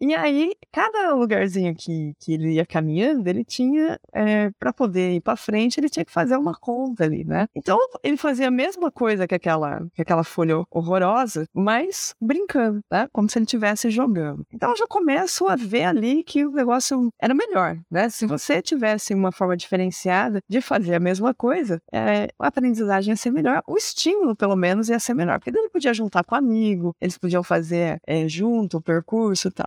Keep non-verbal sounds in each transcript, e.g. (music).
E aí, cada lugarzinho que, que ele ia caminhando, ele tinha, é, para poder ir para frente, ele tinha que fazer uma conta ali, né? Então, ele fazia a mesma coisa que aquela, que aquela folha horrorosa, mas brincando, né? Como se ele estivesse jogando. Então, eu já começo a ver ali que o negócio era melhor, né? Se você tivesse uma forma diferenciada de fazer a mesma coisa, é, a aprendizagem ia ser melhor, o estímulo, pelo menos, ia ser melhor, porque ele podia juntar com amigo, eles podiam fazer é, junto o percurso e tal.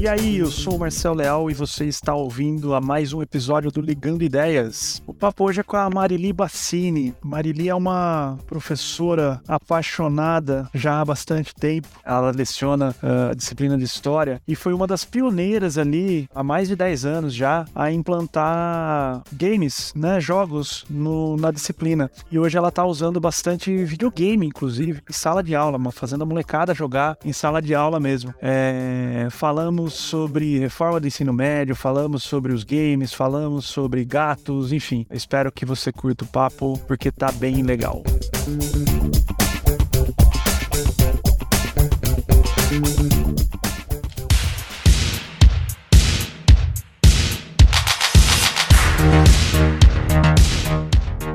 E aí, eu sou o Marcel Leal e você está ouvindo a mais um episódio do Ligando Ideias. O papo hoje é com a Marili Bassini. Marili é uma professora apaixonada já há bastante tempo. Ela leciona uh, a disciplina de História e foi uma das pioneiras ali, há mais de 10 anos já, a implantar games, né, jogos no, na disciplina. E hoje ela está usando bastante videogame, inclusive, em sala de aula, fazendo a molecada jogar em sala de aula mesmo. É, falamos falamos sobre reforma do ensino médio, falamos sobre os games, falamos sobre gatos, enfim. Espero que você curta o papo porque tá bem legal.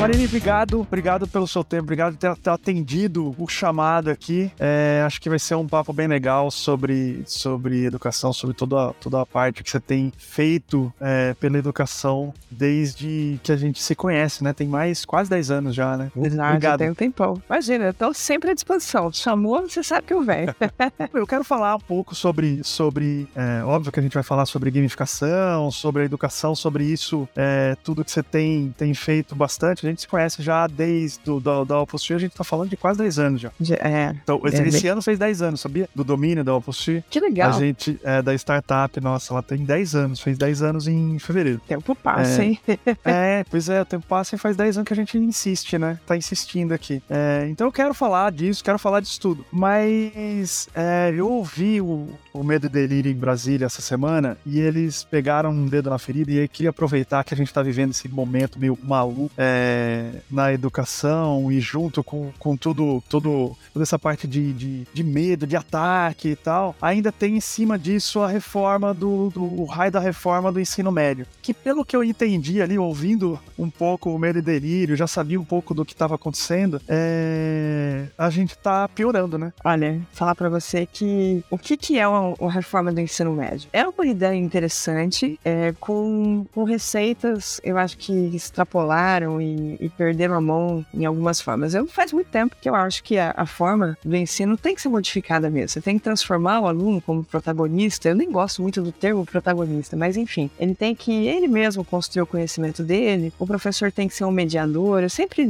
Marini, obrigado. Obrigado pelo seu tempo. Obrigado por ter, ter atendido o chamado aqui. É, acho que vai ser um papo bem legal sobre, sobre educação, sobre toda, toda a parte que você tem feito é, pela educação desde que a gente se conhece, né? Tem mais quase 10 anos já, né? Obrigado. tem um tempão. Imagina, eu tô sempre à disposição. Chamou, você sabe que eu venho. (laughs) eu quero falar um pouco sobre, sobre é, óbvio que a gente vai falar sobre gamificação, sobre a educação, sobre isso, é, tudo que você tem, tem feito bastante. A gente gente se conhece já desde do, da, da a gente tá falando de quase 10 anos já. É. Então, esse, é, esse ano fez 10 anos, sabia? Do domínio da Opus Que legal. A gente, é, da startup, nossa, ela tem 10 anos, fez 10 anos em fevereiro. Tempo passa, é, hein? (laughs) é, pois é, o tempo passa e faz 10 anos que a gente insiste, né? Tá insistindo aqui. É, então eu quero falar disso, quero falar disso tudo. Mas é, eu ouvi o, o Medo e Delírio em Brasília essa semana e eles pegaram um dedo na ferida e eu queria aproveitar que a gente tá vivendo esse momento meio maluco. É, na educação e junto com, com tudo, tudo, toda essa parte de, de, de, medo, de ataque e tal, ainda tem em cima disso a reforma do, do o raio da reforma do ensino médio. Que pelo que eu entendi ali, ouvindo um pouco o medo e delírio, já sabia um pouco do que estava acontecendo, é... a gente tá piorando, né? Olha, falar para você que o que, que é a, a reforma do ensino médio? É uma ideia interessante, é, com, com receitas, eu acho que extrapolaram e e, perderam a mão em algumas formas. Eu faz muito tempo que eu acho que a, a, forma do ensino tem que ser modificada mesmo. Você tem que transformar o aluno como protagonista. Eu nem gosto muito do termo protagonista, mas enfim, ele tem que ele mesmo construir o conhecimento dele. O professor tem que ser um mediador. Eu sempre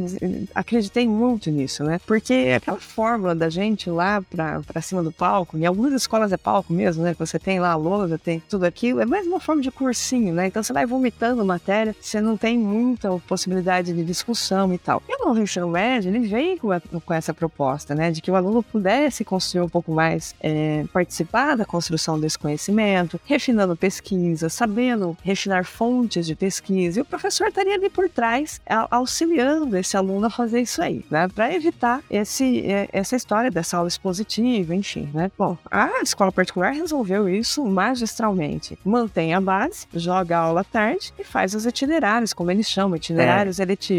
acreditei muito nisso, né? Porque aquela fórmula da gente lá para cima do palco, em algumas escolas é palco mesmo, né? Você tem lá a lousa, tem tudo aquilo, é mais uma forma de cursinho, né? Então você vai vomitando matéria, você não tem muita possibilidade de discussão e tal. E o novo ensino médio, ele veio com, a, com, essa proposta, né, de que o aluno pudesse construir um pouco mais, é, participar da construção desse conhecimento, refinando pesquisa, sabendo refinar fontes de pesquisa, e o professor estaria ali por trás, auxiliando esse aluno a fazer isso aí, né, para evitar esse, é, essa história dessa aula expositiva, enfim, né. Bom, a escola particular resolveu isso magistralmente. Mantém a base, joga a aula à tarde e faz os itinerários, como eles chamam, itinerários é. eletivos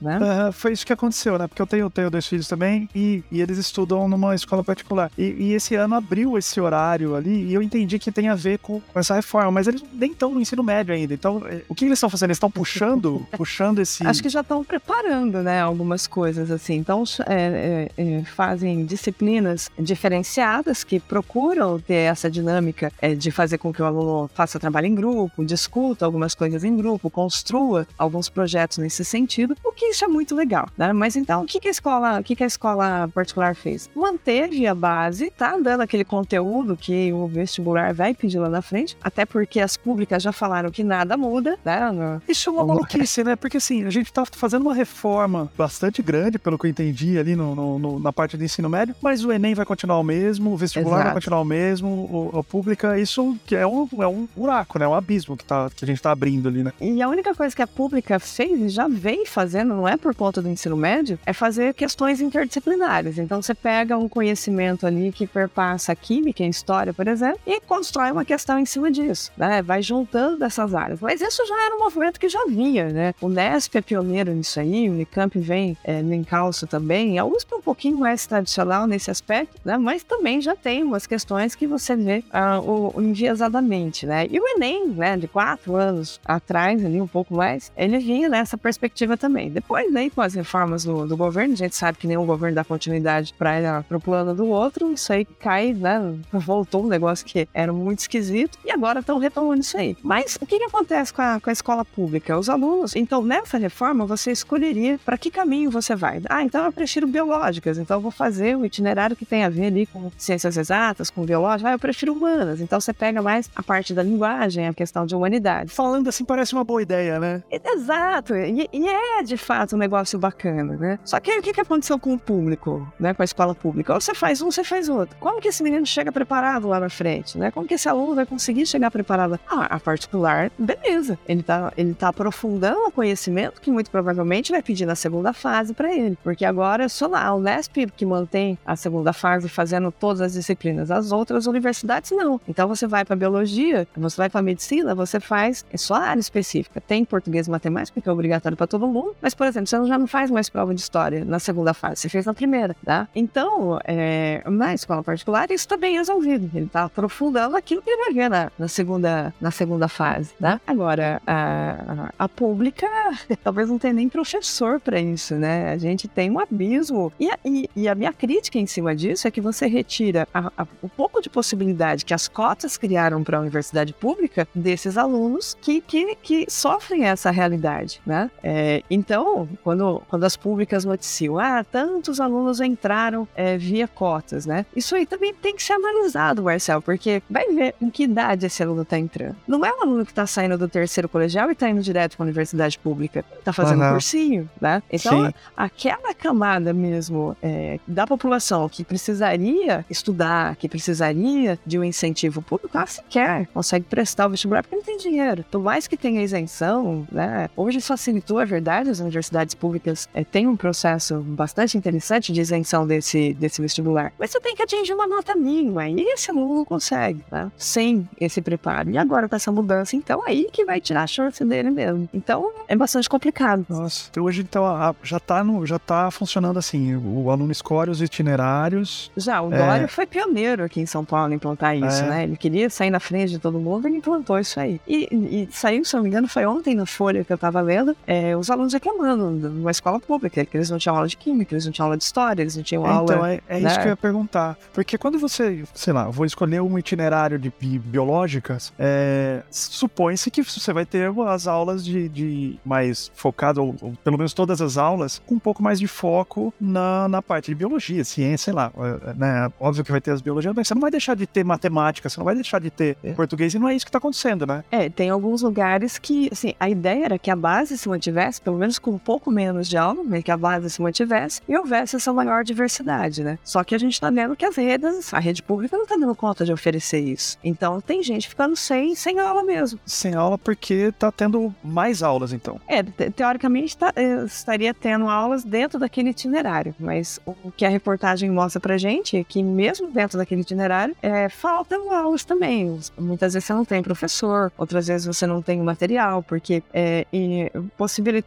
né? Uh, foi isso que aconteceu, né? Porque eu tenho, tenho dois filhos também e, e eles estudam numa escola particular. E, e, esse ano abriu esse horário ali e eu entendi que tem a ver com, com essa reforma, mas eles nem estão no ensino médio ainda. Então, eh, o que eles estão fazendo? Eles estão puxando, (laughs) puxando esse. Acho que já estão preparando, né? Algumas coisas assim. Então, é, é, é, fazem disciplinas diferenciadas que procuram ter essa dinâmica é, de fazer com que o aluno faça trabalho em grupo, discuta algumas coisas em grupo, construa alguns projetos nesse sentido sentido, o que isso é muito legal, né? Mas então, o que, que a escola, o que, que a escola particular fez? Manteve a base, tá dando aquele conteúdo que o vestibular vai pedir lá na frente, até porque as públicas já falaram que nada muda, né? Isso é uma maluquice, né? Porque assim, a gente tá fazendo uma reforma bastante grande, pelo que eu entendi ali no, no, no na parte do ensino médio, mas o Enem vai continuar o mesmo, o vestibular Exato. vai continuar o mesmo, a pública, isso é um, é um buraco, né? Um abismo que, tá, que a gente tá abrindo ali, né? E a única coisa que a pública fez e já fazendo, não é por conta do ensino médio, é fazer questões interdisciplinares. Então você pega um conhecimento ali que perpassa a química, a história, por exemplo, e constrói uma questão em cima disso, né? Vai juntando essas áreas. Mas isso já era um movimento que já vinha, né? O Nesp é pioneiro nisso aí, o Unicamp vem é, no encalço também. A USP é um pouquinho mais tradicional nesse aspecto, né? Mas também já tem umas questões que você vê uh, o, o enviesadamente, né? E o Enem, né, de quatro anos atrás, ali um pouco mais, ele vinha nessa perspectiva também. Depois, né, com as reformas do, do governo, a gente sabe que nenhum governo dá continuidade para o plano do outro, isso aí cai, né? (laughs) Voltou um negócio que era muito esquisito e agora estão retomando isso aí. Mas o que, que acontece com a, com a escola pública? Os alunos, então nessa reforma você escolheria para que caminho você vai. Ah, então eu prefiro biológicas, então eu vou fazer o itinerário que tem a ver ali com ciências exatas, com biológicas. Ah, eu prefiro humanas, então você pega mais a parte da linguagem, a questão de humanidade. Falando assim parece uma boa ideia, né? Exato, e, e é de fato um negócio bacana, né? Só que o que, que aconteceu com o público, né? Com a escola pública? Ou você faz um, você faz outro. Como que esse menino chega preparado lá na frente, né? Como que esse aluno vai conseguir chegar preparado? Ah, a particular, beleza. Ele tá, ele tá aprofundando o conhecimento que muito provavelmente vai pedir na segunda fase para ele. Porque agora é só lá, o Nesp que mantém a segunda fase fazendo todas as disciplinas. As outras universidades não. Então você vai para biologia, você vai para medicina, você faz é só área específica. Tem português e matemática, que é obrigatório para todo mundo, mas, por exemplo, você já não faz mais prova de história na segunda fase, você fez na primeira, tá? Então, é, na escola particular, isso está bem resolvido. Ele está aprofundando aquilo que ele vai ver na, na, segunda, na segunda fase, tá? Agora, a, a pública, (laughs) talvez não tenha nem professor para isso, né? A gente tem um abismo. E a, e, e a minha crítica em cima disso é que você retira a, o pouco de possibilidade que as cotas criaram para a universidade pública desses alunos que, que, que sofrem essa realidade, né? É, então, quando, quando as públicas noticiam, ah, tantos alunos entraram é, via cotas, né? Isso aí também tem que ser analisado, Marcel, porque vai ver em que idade esse aluno está entrando. Não é um aluno que está saindo do terceiro colegial e está indo direto para a universidade pública, está fazendo uhum. cursinho, né? Então, Sim. aquela camada mesmo é, da população que precisaria estudar, que precisaria de um incentivo público, ela sequer consegue prestar o vestibular porque não tem dinheiro. Por mais que tenha isenção, né? Hoje facilitou, é verdade, as universidades públicas é, têm um processo bastante interessante de isenção desse, desse vestibular. Mas você tem que atingir uma nota mínima, e esse aluno não consegue, né? Sem esse preparo. E agora com essa mudança, então aí que vai tirar a chance dele mesmo. Então é bastante complicado. Nossa, então hoje então já tá, no, já tá funcionando assim, o aluno escolhe os itinerários. Já, o Dória é... foi pioneiro aqui em São Paulo em implantar isso, é... né? Ele queria sair na frente de todo mundo e implantou isso aí. E, e saiu, se não me engano, foi ontem na Folha que eu tava lendo, é, os alunos reclamando numa escola pública, que eles não tinham aula de química, eles não tinham aula de história, eles não tinham aula. Então, é, é né? isso que eu ia perguntar. Porque quando você, sei lá, vou escolher um itinerário de biológicas, é, supõe-se que você vai ter as aulas de, de mais focado, ou, ou, pelo menos todas as aulas, com um pouco mais de foco na, na parte de biologia, ciência, sei lá. É, né? Óbvio que vai ter as biologias, mas você não vai deixar de ter matemática, você não vai deixar de ter é. português, e não é isso que está acontecendo, né? É, tem alguns lugares que, assim, a ideia era que a base se mantivesse, pelo menos com um pouco menos de aula, que a base se mantivesse e houvesse essa maior diversidade, né? Só que a gente está vendo que as redes, a rede pública não está dando conta de oferecer isso. Então tem gente ficando sem, sem aula mesmo. Sem aula porque está tendo mais aulas, então. É, te teoricamente tá, é, estaria tendo aulas dentro daquele itinerário, mas o que a reportagem mostra pra gente é que mesmo dentro daquele itinerário, é, faltam aulas também. Muitas vezes você não tem professor, outras vezes você não tem material, porque é,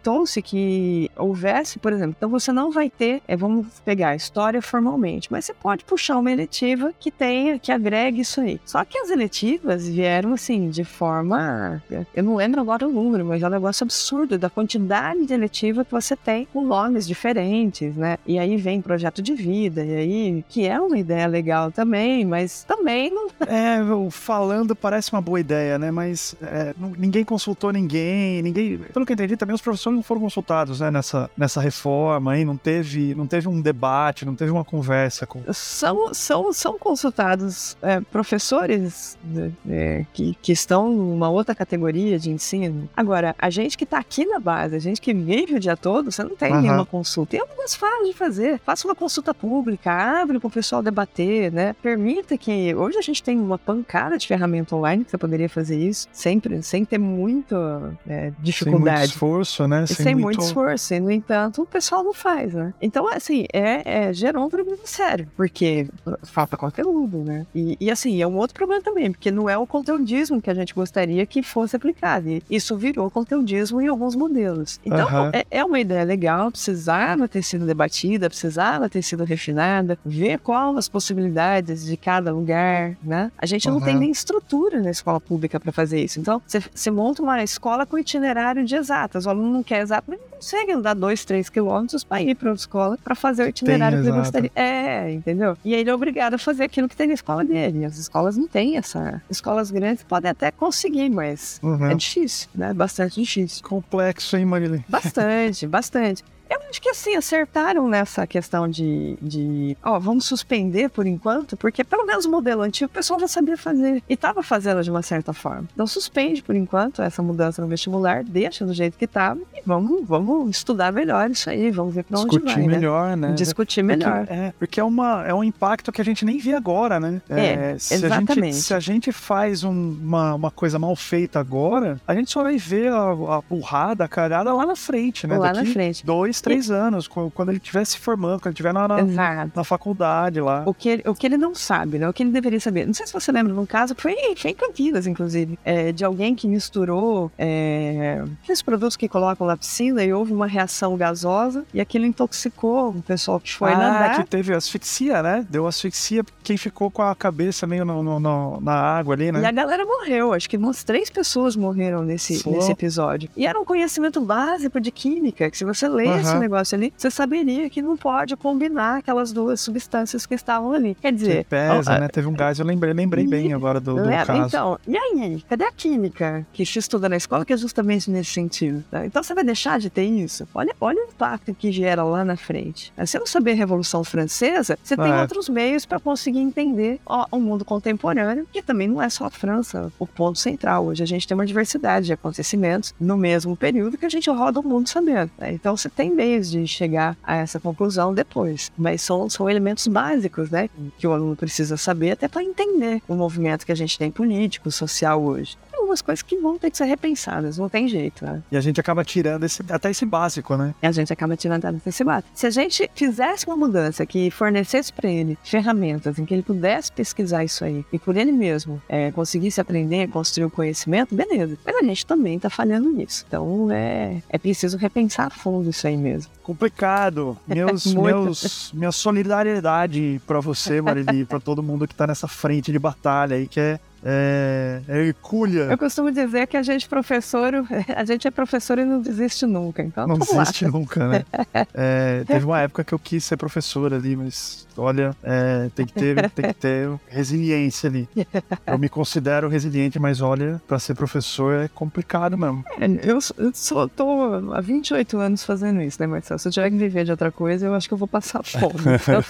possibilitou-se que houvesse, por exemplo, então você não vai ter, é, vamos pegar a história formalmente, mas você pode puxar uma eletiva que tenha, que agregue isso aí. Só que as eletivas vieram assim, de forma. Eu não lembro agora o número, mas é um negócio absurdo da quantidade de eletiva que você tem com nomes diferentes, né? E aí vem projeto de vida, e aí, que é uma ideia legal também, mas também não. (laughs) É, falando parece uma boa ideia, né? Mas é, ninguém consultou ninguém, ninguém. Pelo que eu entendi, também os professores não foram consultados, né, nessa, nessa reforma aí, não teve, não teve um debate, não teve uma conversa com... São, são, são consultados é, professores né, é, que, que estão numa outra categoria de ensino. Agora, a gente que está aqui na base, a gente que vive o dia todo, você não tem uhum. nenhuma consulta. E é mais fácil de fazer. Faça uma consulta pública, abre para o pessoal debater, né? Permita que... Hoje a gente tem uma pancada de ferramenta online que você poderia fazer isso, sempre, sem ter muita é, dificuldade. Sem muito esforço, né? Sem, sem muito... muito... esforço. E, no entanto, o pessoal não faz, né? Então, assim, é, é gerou um problema sério, porque falta conteúdo, né? E, e, assim, é um outro problema também, porque não é o conteudismo que a gente gostaria que fosse aplicado. E isso virou conteudismo em alguns modelos. Então, uhum. é, é, uma ideia legal, precisava ter sido debatida, precisava ter sido refinada, ver qual as possibilidades de cada lugar, né? A gente uhum. não tem nem estrutura na escola pública para fazer isso. Então, você monta uma escola com itinerário de exatas. O aluno não quer exato, mas não consegue andar dois, três quilômetros para ir para a escola para fazer o itinerário que ele gostaria. É, entendeu? E ele é obrigado a fazer aquilo que tem na escola dele. As escolas não têm essa. Escolas grandes podem até conseguir, mas uhum. é difícil, né? Bastante difícil. Complexo, hein, Marilyn? Bastante, (laughs) bastante. Eu acho que assim, acertaram nessa questão de, de ó, vamos suspender por enquanto, porque pelo menos o modelo antigo o pessoal já sabia fazer e estava fazendo de uma certa forma. Então suspende por enquanto essa mudança no vestibular, deixa do jeito que estava e vamos, vamos estudar melhor isso aí, vamos ver para onde vai. Discutir né? melhor, né? Discutir melhor. Porque, é, porque é, uma, é um impacto que a gente nem vê agora, né? É, é se exatamente. A gente, se a gente faz um, uma, uma coisa mal feita agora, a gente só vai ver a, a burrada, a carada lá na frente, né? Lá Daqui na frente. Dois, três e... anos, quando ele estiver se formando, quando ele estiver na, na, na, faculdade lá. O que, ele, o que ele não sabe, né? O que ele deveria saber. Não sei se você lembra, num caso, foi, foi em Campinas, inclusive, é, de alguém que misturou é, aqueles produtos que colocam na piscina e houve uma reação gasosa e aquilo intoxicou o pessoal que foi ah, nadar. que teve asfixia, né? Deu asfixia quem ficou com a cabeça meio no, no, no, na água ali, né? E a galera morreu. Acho que umas três pessoas morreram nesse, nesse episódio. E era um conhecimento básico de química, que se você lê uhum. esse negócio ali, você saberia que não pode combinar aquelas duas substâncias que estavam ali. Quer dizer. Que pesa, ó, né? Teve um gás, eu lembrei, lembrei e, bem agora do, do caso. Então, e aí? Cadê a química que se estuda na escola que é justamente nesse sentido? Tá? Então você vai deixar de ter isso? Olha, olha o impacto que gera lá na frente. Se não saber a Revolução Francesa, você tem é. outros meios para conseguir entender ó, o mundo contemporâneo, que também não é só a França o ponto central. Hoje a gente tem uma diversidade de acontecimentos no mesmo período que a gente roda o mundo sabendo. Né? Então você tem meios de chegar a essa conclusão depois. Mas são, são elementos básicos, né? Que o aluno precisa saber até para entender o movimento que a gente tem político, social hoje algumas coisas que vão ter que ser repensadas, não tem jeito, né? E a gente acaba tirando esse, até esse básico, né? E a gente acaba tirando até esse básico. Se a gente fizesse uma mudança que fornecesse para ele ferramentas em que ele pudesse pesquisar isso aí e por ele mesmo é, conseguisse aprender, construir o conhecimento, beleza. Mas a gente também tá falhando nisso. Então é, é preciso repensar a fundo isso aí mesmo. Complicado. (laughs) Meus, meus, minha solidariedade para você, Marili, para todo mundo que tá nessa frente de batalha aí, que é é, é hercúlea. Eu costumo dizer que a gente professor, (laughs) a gente é professor e não desiste nunca. Então, não desiste lá. nunca, né? (laughs) É, teve uma época que eu quis ser professor ali, mas olha, é, tem que ter, tem que ter resiliência ali. (laughs) Eu me considero resiliente, mas olha, para ser professor é complicado mesmo. É, eu, eu só tô há 28 anos fazendo isso, né, Marcelo? Se eu tiver que viver de outra coisa, eu acho que eu vou passar fome. Então...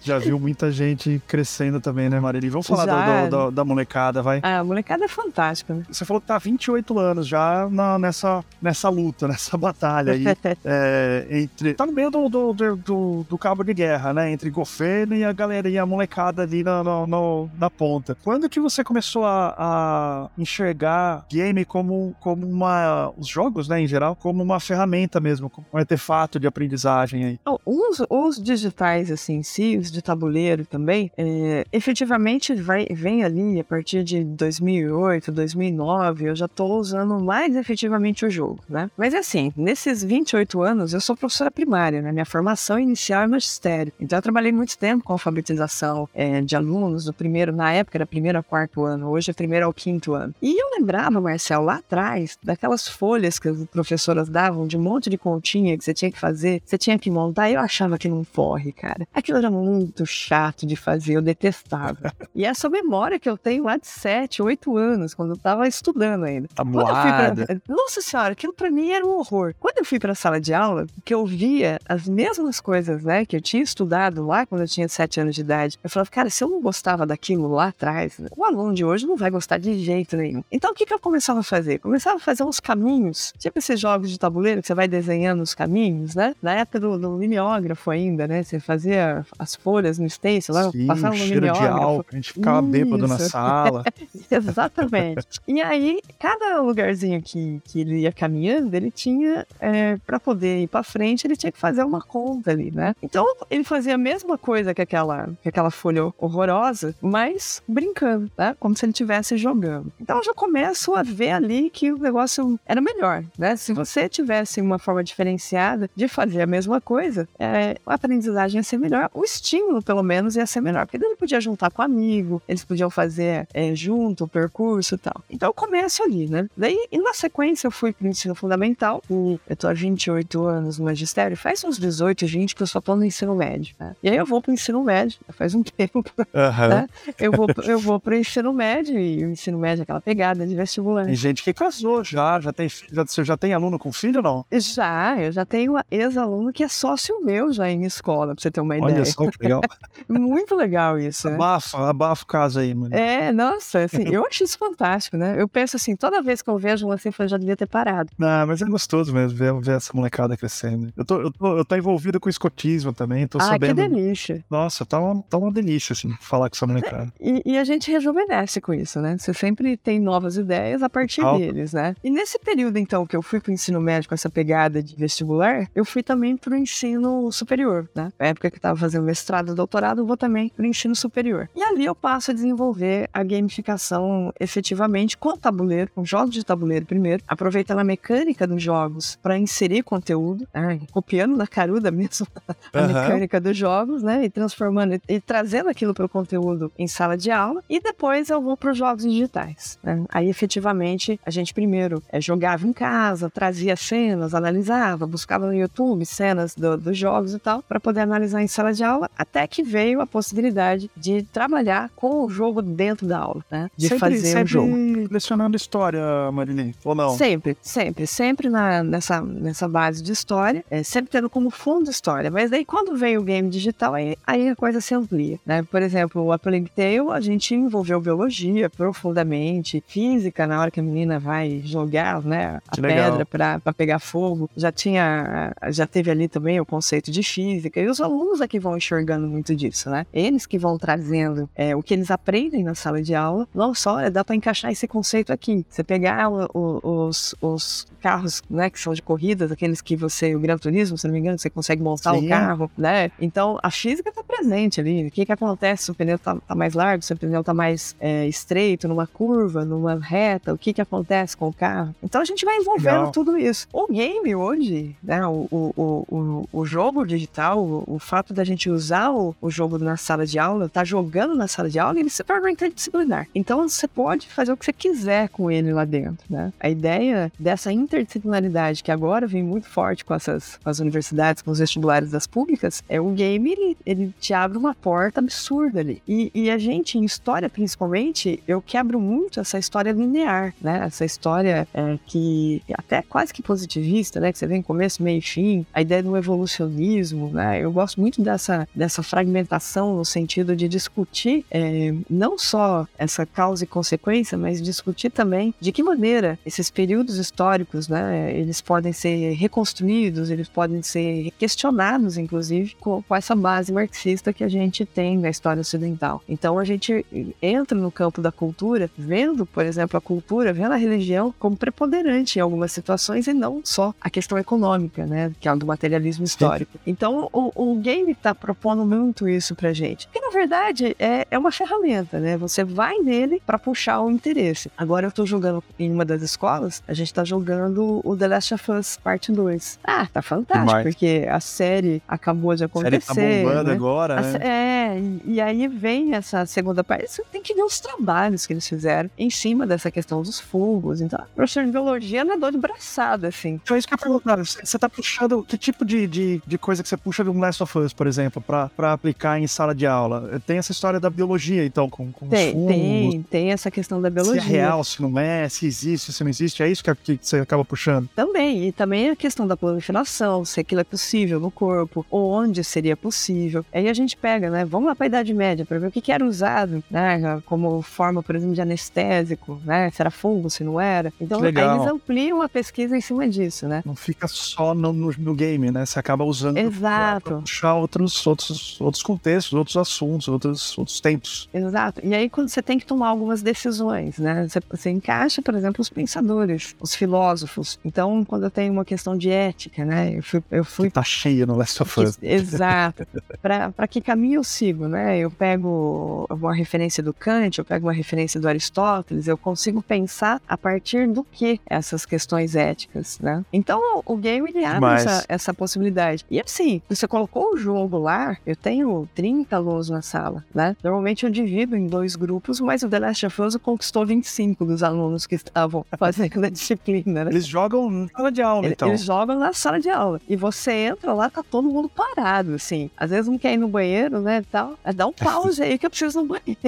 Já viu muita gente crescendo também, né, Marili? Vamos falar do, do, do, da molecada molecada, vai. Ah, a molecada é fantástica, né? Você falou que tá 28 anos já na, nessa, nessa luta, (laughs) nessa batalha aí. (laughs) é, entre. Tá no meio do, do, do, do, cabo de guerra, né? Entre governo e a galera e a molecada ali na, na, na ponta. Quando que você começou a, a, enxergar game como, como uma. os jogos, né, em geral, como uma ferramenta mesmo, como um artefato de aprendizagem aí? Os, os digitais, assim, em si, os de tabuleiro também, é, efetivamente vai, vem ali a partir partir de 2008, 2009, eu já estou usando mais efetivamente o jogo, né? Mas assim, nesses 28 anos, eu sou professora primária, né? Minha formação inicial é magistério. Então, eu trabalhei muito tempo com alfabetização é, de alunos, do primeiro, na época era primeiro ao quarto ano, hoje é primeiro ao quinto ano. E eu lembrava, Marcel, lá atrás, daquelas folhas que as professoras davam, de um monte de continha que você tinha que fazer, você tinha que montar, eu achava que não corre, cara. Aquilo era muito chato de fazer, eu detestava. e essa memória que eu tenho lá de 7, 8 anos, quando eu tava estudando ainda. Tá moada. pra... Nossa senhora, aquilo pra mim era um horror. Quando eu fui pra sala de aula, que eu via as mesmas coisas, né, que eu tinha estudado lá quando eu tinha 7 anos de idade, eu falava, cara, se eu não gostava daquilo lá atrás, o aluno de hoje não vai gostar de jeito nenhum. Então o que, que eu começava a fazer? Começava a fazer uns caminhos, tipo esses jogos de tabuleiro que você vai desenhando os caminhos, né? Na época do, do mimeógrafo ainda, né? Você fazia as folhas no stencil, lá, Sim, passava no cheiro de mimeógrafo. álcool, a gente ficava bêbado na Isso. Sala. (laughs) Exatamente. E aí, cada lugarzinho que, que ele ia caminhando, ele tinha, é, para poder ir para frente, ele tinha que fazer uma conta ali, né? Então, ele fazia a mesma coisa que aquela, que aquela folha horrorosa, mas brincando, né? Como se ele estivesse jogando. Então, eu já começo a ver ali que o negócio era melhor, né? Se você tivesse uma forma diferenciada de fazer a mesma coisa, é, a aprendizagem ia ser melhor, o estímulo, pelo menos, ia ser melhor. Porque ele podia juntar com amigo, eles podiam fazer é, junto o percurso e tal. Então eu começo ali, né? Daí, e na sequência, eu fui pro ensino fundamental, e eu tô há 28 anos no magistério, faz uns 18, 20 que eu só tô no ensino médio, né? E aí eu vou pro ensino médio, faz um (laughs) tempo, Aham. né? Eu vou, eu vou pro ensino médio, e o ensino médio é aquela pegada de vestibular. Tem gente que casou já, já tem, já, você já tem aluno com filho ou não? Já, eu já tenho ex-aluno que é sócio meu já em escola, pra você ter uma Olha ideia. só que legal. (laughs) Muito legal isso, né? Abafa, abafa o caso aí, mano. É, nossa, assim, eu acho isso fantástico, né? Eu penso assim, toda vez que eu vejo um assim, eu já devia ter parado. Não, mas é gostoso mesmo ver, ver essa molecada crescendo. Eu tô, eu, tô, eu tô envolvido com escotismo também, tô ah, sabendo. que delícia. Nossa, tá uma, tá uma delícia, assim, falar com essa molecada. E, e a gente rejuvenesce com isso, né? Você sempre tem novas ideias a partir Total. deles, né? E nesse período, então, que eu fui pro ensino médio com essa pegada de vestibular, eu fui também pro ensino superior, né? Na época que eu tava fazendo mestrado e doutorado, eu vou também pro ensino superior. E ali eu passo a desenvolver a gamificação efetivamente com tabuleiro, com jogos de tabuleiro primeiro, aproveitando a mecânica dos jogos para inserir conteúdo, né? copiando na caruda mesmo (laughs) a Aham. mecânica dos jogos, né? E transformando e trazendo aquilo para o conteúdo em sala de aula. E depois eu vou para os jogos digitais. né? Aí efetivamente a gente primeiro eh, jogava em casa, trazia cenas, analisava, buscava no YouTube cenas do- dos jogos e tal, para poder analisar em sala de aula, até que veio a possibilidade de trabalhar com o jogo dentro da aula, né? De sempre, fazer sempre o jogo. lecionando história, Marilyn, ou não? Sempre, sempre, sempre na, nessa, nessa base de história, é, sempre tendo como fundo história. Mas daí quando veio o game digital, aí, aí a coisa se amplia, né? Por exemplo, a Plague Tale, a gente envolveu biologia profundamente, física, na hora que a menina vai jogar, né, a Que pedra para pegar fogo. Já tinha, já teve ali também o conceito de física, e os alunos é que vão enxergando muito disso, né? Eles que vão trazendo é, o que eles aprendem na sala de aula. Nossa, olha, dá para encaixar esse conceito aqui. Você pegar o- o- os, os carros, né, que são de corridas, aqueles que você, o Gran Turismo, se não me engano, você consegue montar Sim. o carro, né? Então, a física está presente ali. O que que acontece se o pneu tá, tá mais largo, se o pneu tá mais é, estreito, numa curva, numa reta, o que que acontece com o carro? Então, a gente vai envolvendo Legal. tudo isso. O game hoje, né, o, o, o, o, o jogo digital, o, o fato da gente usar o, o jogo na sala de aula, tá jogando na sala de aula, ele se torna interdisciplinar. Então, você pode fazer o que você quiser com ele lá dentro, né? A ideia dessa interdisciplinaridade que agora vem muito forte com essas com as universidades, com os vestibulares das públicas, é o game, ele, ele te abre uma porta absurda ali. E, e a gente, em história principalmente, eu quebro muito essa história linear, né? Essa história é, que até quase que positivista, né? Que você vem começo, meio e fim, a ideia do evolucionismo, né? Eu gosto muito dessa, dessa fragmentação no sentido de discutir é, não só essa causa e consequência, mas discutir também de que maneira esses períodos históricos, né? Eles podem ser reconstruídos, eles podem ser questionados, inclusive, com, com essa base marxista que a gente tem na história ocidental. Então a gente entra no campo da cultura, vendo, por exemplo, a cultura, vendo a religião como preponderante em algumas situações e não só a questão econômica, né? Que é do materialismo histórico. Então o, o game está propondo muito isso pra gente. Porque na verdade é, é uma ferramenta, né? Você vai nele para puxar o interesse. Agora eu tô jogando em uma das escolas, a gente tá jogando o The Last of Us Parte 2. Ah, tá fantástico, Demais. porque a série acabou de A série acontecer. tá bombando né? agora, A né? É, e, e aí vem essa segunda parte. Você tem que ver os trabalhos que eles fizeram em cima dessa questão dos fungos. Então, a professora de biologia nadou de braçada, assim. Então é isso que eu ia perguntar. Você tá puxando. Que tipo de, de, de coisa que você puxa do Last of Us, por exemplo, pra, pra aplicar em sala de aula? Tem essa história da biologia, então, com, com os Tem, fungos Tem, tem essa questão da biologia. Se é real, se não é, se existe, se não existe, é isso que, é, que você acaba puxando. Também, e também a questão da proliferação, se aquilo é possível no corpo, ou onde seria possível. Aí a gente pega, né? Vamos lá para a Idade Média para ver o que, que, era usado, né? Como forma, por exemplo, de anestésico, né? Se era fungo, se não era. Então aí eles ampliam a pesquisa em cima disso, né? Não fica só no, no, no game, né? Você acaba usando Exato. para puxar outros, outros, outros contextos, outros assuntos, outros, outros tempos. Exato. E aí quando você tem que tomar algumas decisões, né? Você, você encaixa, por exemplo, os pensadores, os filósofos. Então, quando eu tenho uma questão de ética, né? Eu fui. Eu fui... Que tá cheio no Last of Us. Exato. para que caminho eu sigo, né? Eu pego uma referência do Kant, eu pego uma referência do Aristóteles, eu consigo pensar a partir do que essas questões éticas, né? Então, o game ele abre essa, essa possibilidade. E assim, você colocou o jogo lá, eu tenho 30 alunos na sala, né? Normalmente eu divido em dois grupos, mas o The Last of Us conquistou 25 dos alunos que estavam (laughs) fazendo a disciplina, né? Eles jogam na sala de aula, então. Eles jogam na sala de aula. E você entra lá, tá todo mundo parado, assim. Às vezes não quer ir no banheiro, né, e tal. Dá um pause aí que eu preciso no banheiro.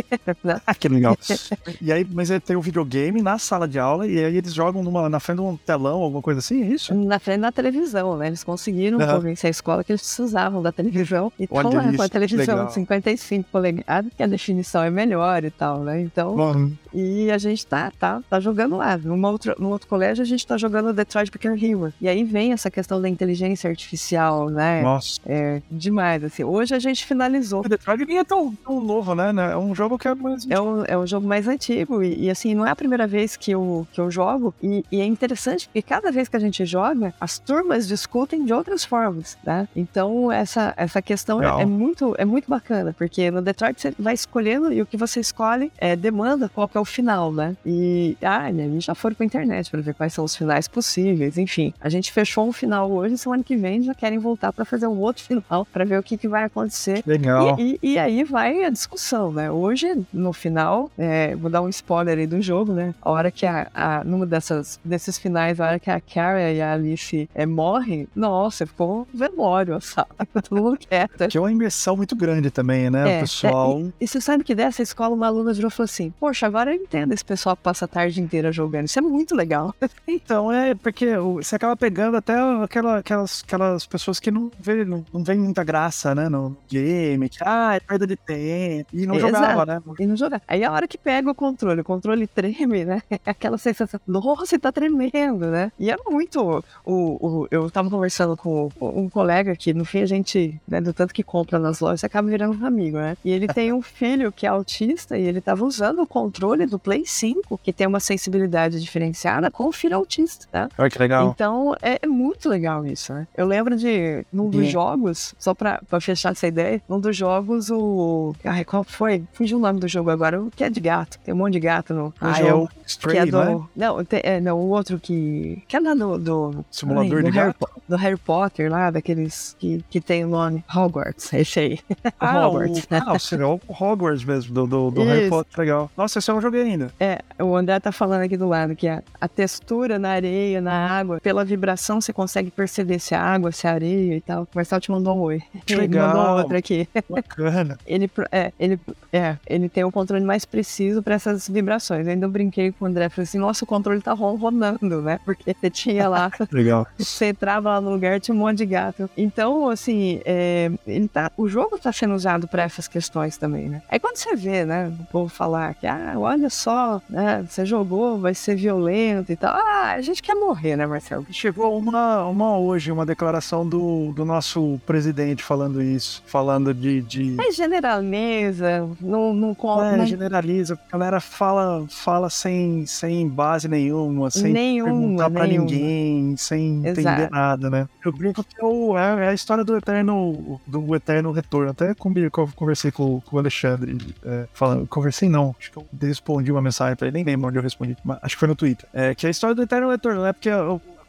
Né? (laughs) Ah, que legal. (laughs) e aí, mas aí tem o um videogame na sala de aula e aí eles jogam numa, na frente de um telão, alguma coisa assim, é isso? Na frente da televisão, né? Eles conseguiram uhum. convencer a escola que eles precisavam da televisão. E estão lá com a televisão legal. 55 polegadas, que a definição é melhor e tal, né? Então, Bom. E a gente tá, tá, tá jogando lá. Numa outra, num outro colégio, a gente tá jogando Detroit Become Human. E aí vem essa questão da inteligência artificial, né? Nossa. É demais, assim. Hoje a gente finalizou. O Detroit nem é tão, tão novo, né? É um jogo que é mais É um, é um jogo mais antigo. E, e, assim, não é a primeira vez que eu, que eu jogo. E, e, é interessante porque cada vez que a gente joga, as turmas discutem de outras formas, né? Então, essa, essa questão é, é, muito, é muito bacana, porque no Detroit você vai escolhendo e o que você escolhe é, demanda qual que é o final, né? E, ah, né, a gente já foi pra internet para ver quais são os finais possíveis, enfim. A gente fechou um final hoje, semana que vem já querem voltar para fazer um outro (laughs) final, para ver o que, que vai acontecer. Legal. E, e, e, aí vai a discussão, né? Hoje, no final, é, vou dar um spoiler aí do jogo, né? A hora que a, a numa dessas, desses finais, a hora que a Carrie e a Alice é, morrem, nossa, ficou um velório, (laughs) sabe? Todo mundo quieto. Que é uma imersão muito grande também, né? É, o pessoal. É, e, e, você sabe que dessa escola uma aluna virou e falou assim: Poxa, agora eu entendo esse pessoal que passa a tarde inteira jogando. Isso é muito legal. (laughs) Então, é porque você acaba pegando até aquela, aquelas, aquelas pessoas que não vê, não, não vê muita graça, né? No game, que, ah, é perda de tempo. E não Exato. jogava, né? E não jogava. Aí a hora que pega o controle, o controle treme, né? (laughs) Aquela sensação, nossa, tá tremendo, né? E é muito. O, o, eu tava conversando com um colega que, no fim, a gente, né, do tanto que compra nas lojas, acaba virando um amigo, né? E ele tem um (laughs) filho que é autista e ele tava usando o controle do Play 5, que tem uma sensibilidade diferenciada, com o filho autista, tá? Olha que legal. Então, é, é muito legal isso, né? Eu lembro de, num dos jogos, só pra, pra fechar essa ideia, num dos jogos, o. Ai, qual foi? Fugiu o nome do jogo agora, o que é de gato. Tem um monte de gato no, no ah, jogo. É o Stray, que é do... Né? Não, tem, é, não, o outro que. Que é lá do. do Simulador ai, do de Harry, gato? Do Harry Potter lá, daqueles que, que tem o nome Hogwarts, (laughs) esse aí. Ah, Hogwarts. O, ah, seria o Hogwarts mesmo, do, do, do Harry Potter, legal. Nossa, esse eu não joguei ainda. É, o André tá falando aqui do lado que a, a textura na areia, na água, pela vibração você consegue perceber se é água, se é areia e tal. O Marcelo te mandou um oi. Que legal. (laughs) Ele mandou outra aqui. Bacana. (laughs) ele, é, ele, é, ele tem o um controle mais preciso para essas vibrações. Eu ainda brinquei com o André, falei assim, nossa, o controle tá ronronando, né? (laughs) Porque você tinha lá, legal. você entrava lá no lugar, tinha um monte de gato. Então, assim, é, ele tá, o jogo tá sendo usado para essas questões também, né? Aí quando você vê, né, o povo falar que, ah, olha só, né, você jogou, vai ser violento e tal. Ah, a gente quer morrer, né, Marcelo? Chegou uma, uma hoje, uma declaração do, do nosso presidente falando isso, falando de... de... É generaliza, não, não conta... É, generaliza, a galera fala, fala sem, sem base nenhuma, sem nenhuma, perguntar pra nenhuma. ninguém, sem Exato. entender nada, né? Eu brinco que é, o, é, é, a história do eterno, do eterno retorno. Até conversei com, com o Alexandre, é, falando, conversei não, acho que eu respondi uma mensagem pra ele, nem lembro onde eu respondi, mas acho que foi no Twitter. É, que a história do eterno retorno, né? Porque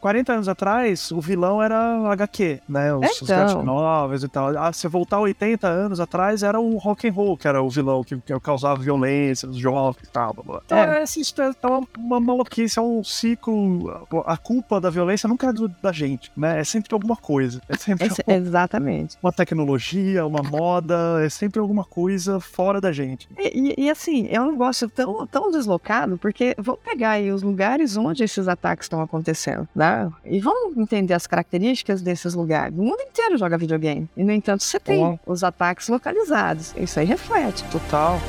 40 anos atrás, o vilão era HQ, né? Os, então. os novels e tal. Ah, se voltar 80 anos atrás, era o rock and roll, que era o vilão que, que causava violência nos jovens e tal. Blá, blá. Então, é. Assim, é uma, uma maluquice, é um ciclo. A culpa da violência nunca é do, da gente, né? É sempre alguma coisa. É sempre é, (laughs) exatamente. Uma tecnologia, uma moda, é sempre alguma coisa fora da gente. E, e, e assim, é um negócio tão, tão deslocado, porque vamos pegar aí os lugares onde esses ataques estão acontecendo, né? E vamos entender as características desses lugares. O mundo inteiro joga videogame. E, no entanto, você tem oh. os ataques localizados. Isso aí reflete. Total.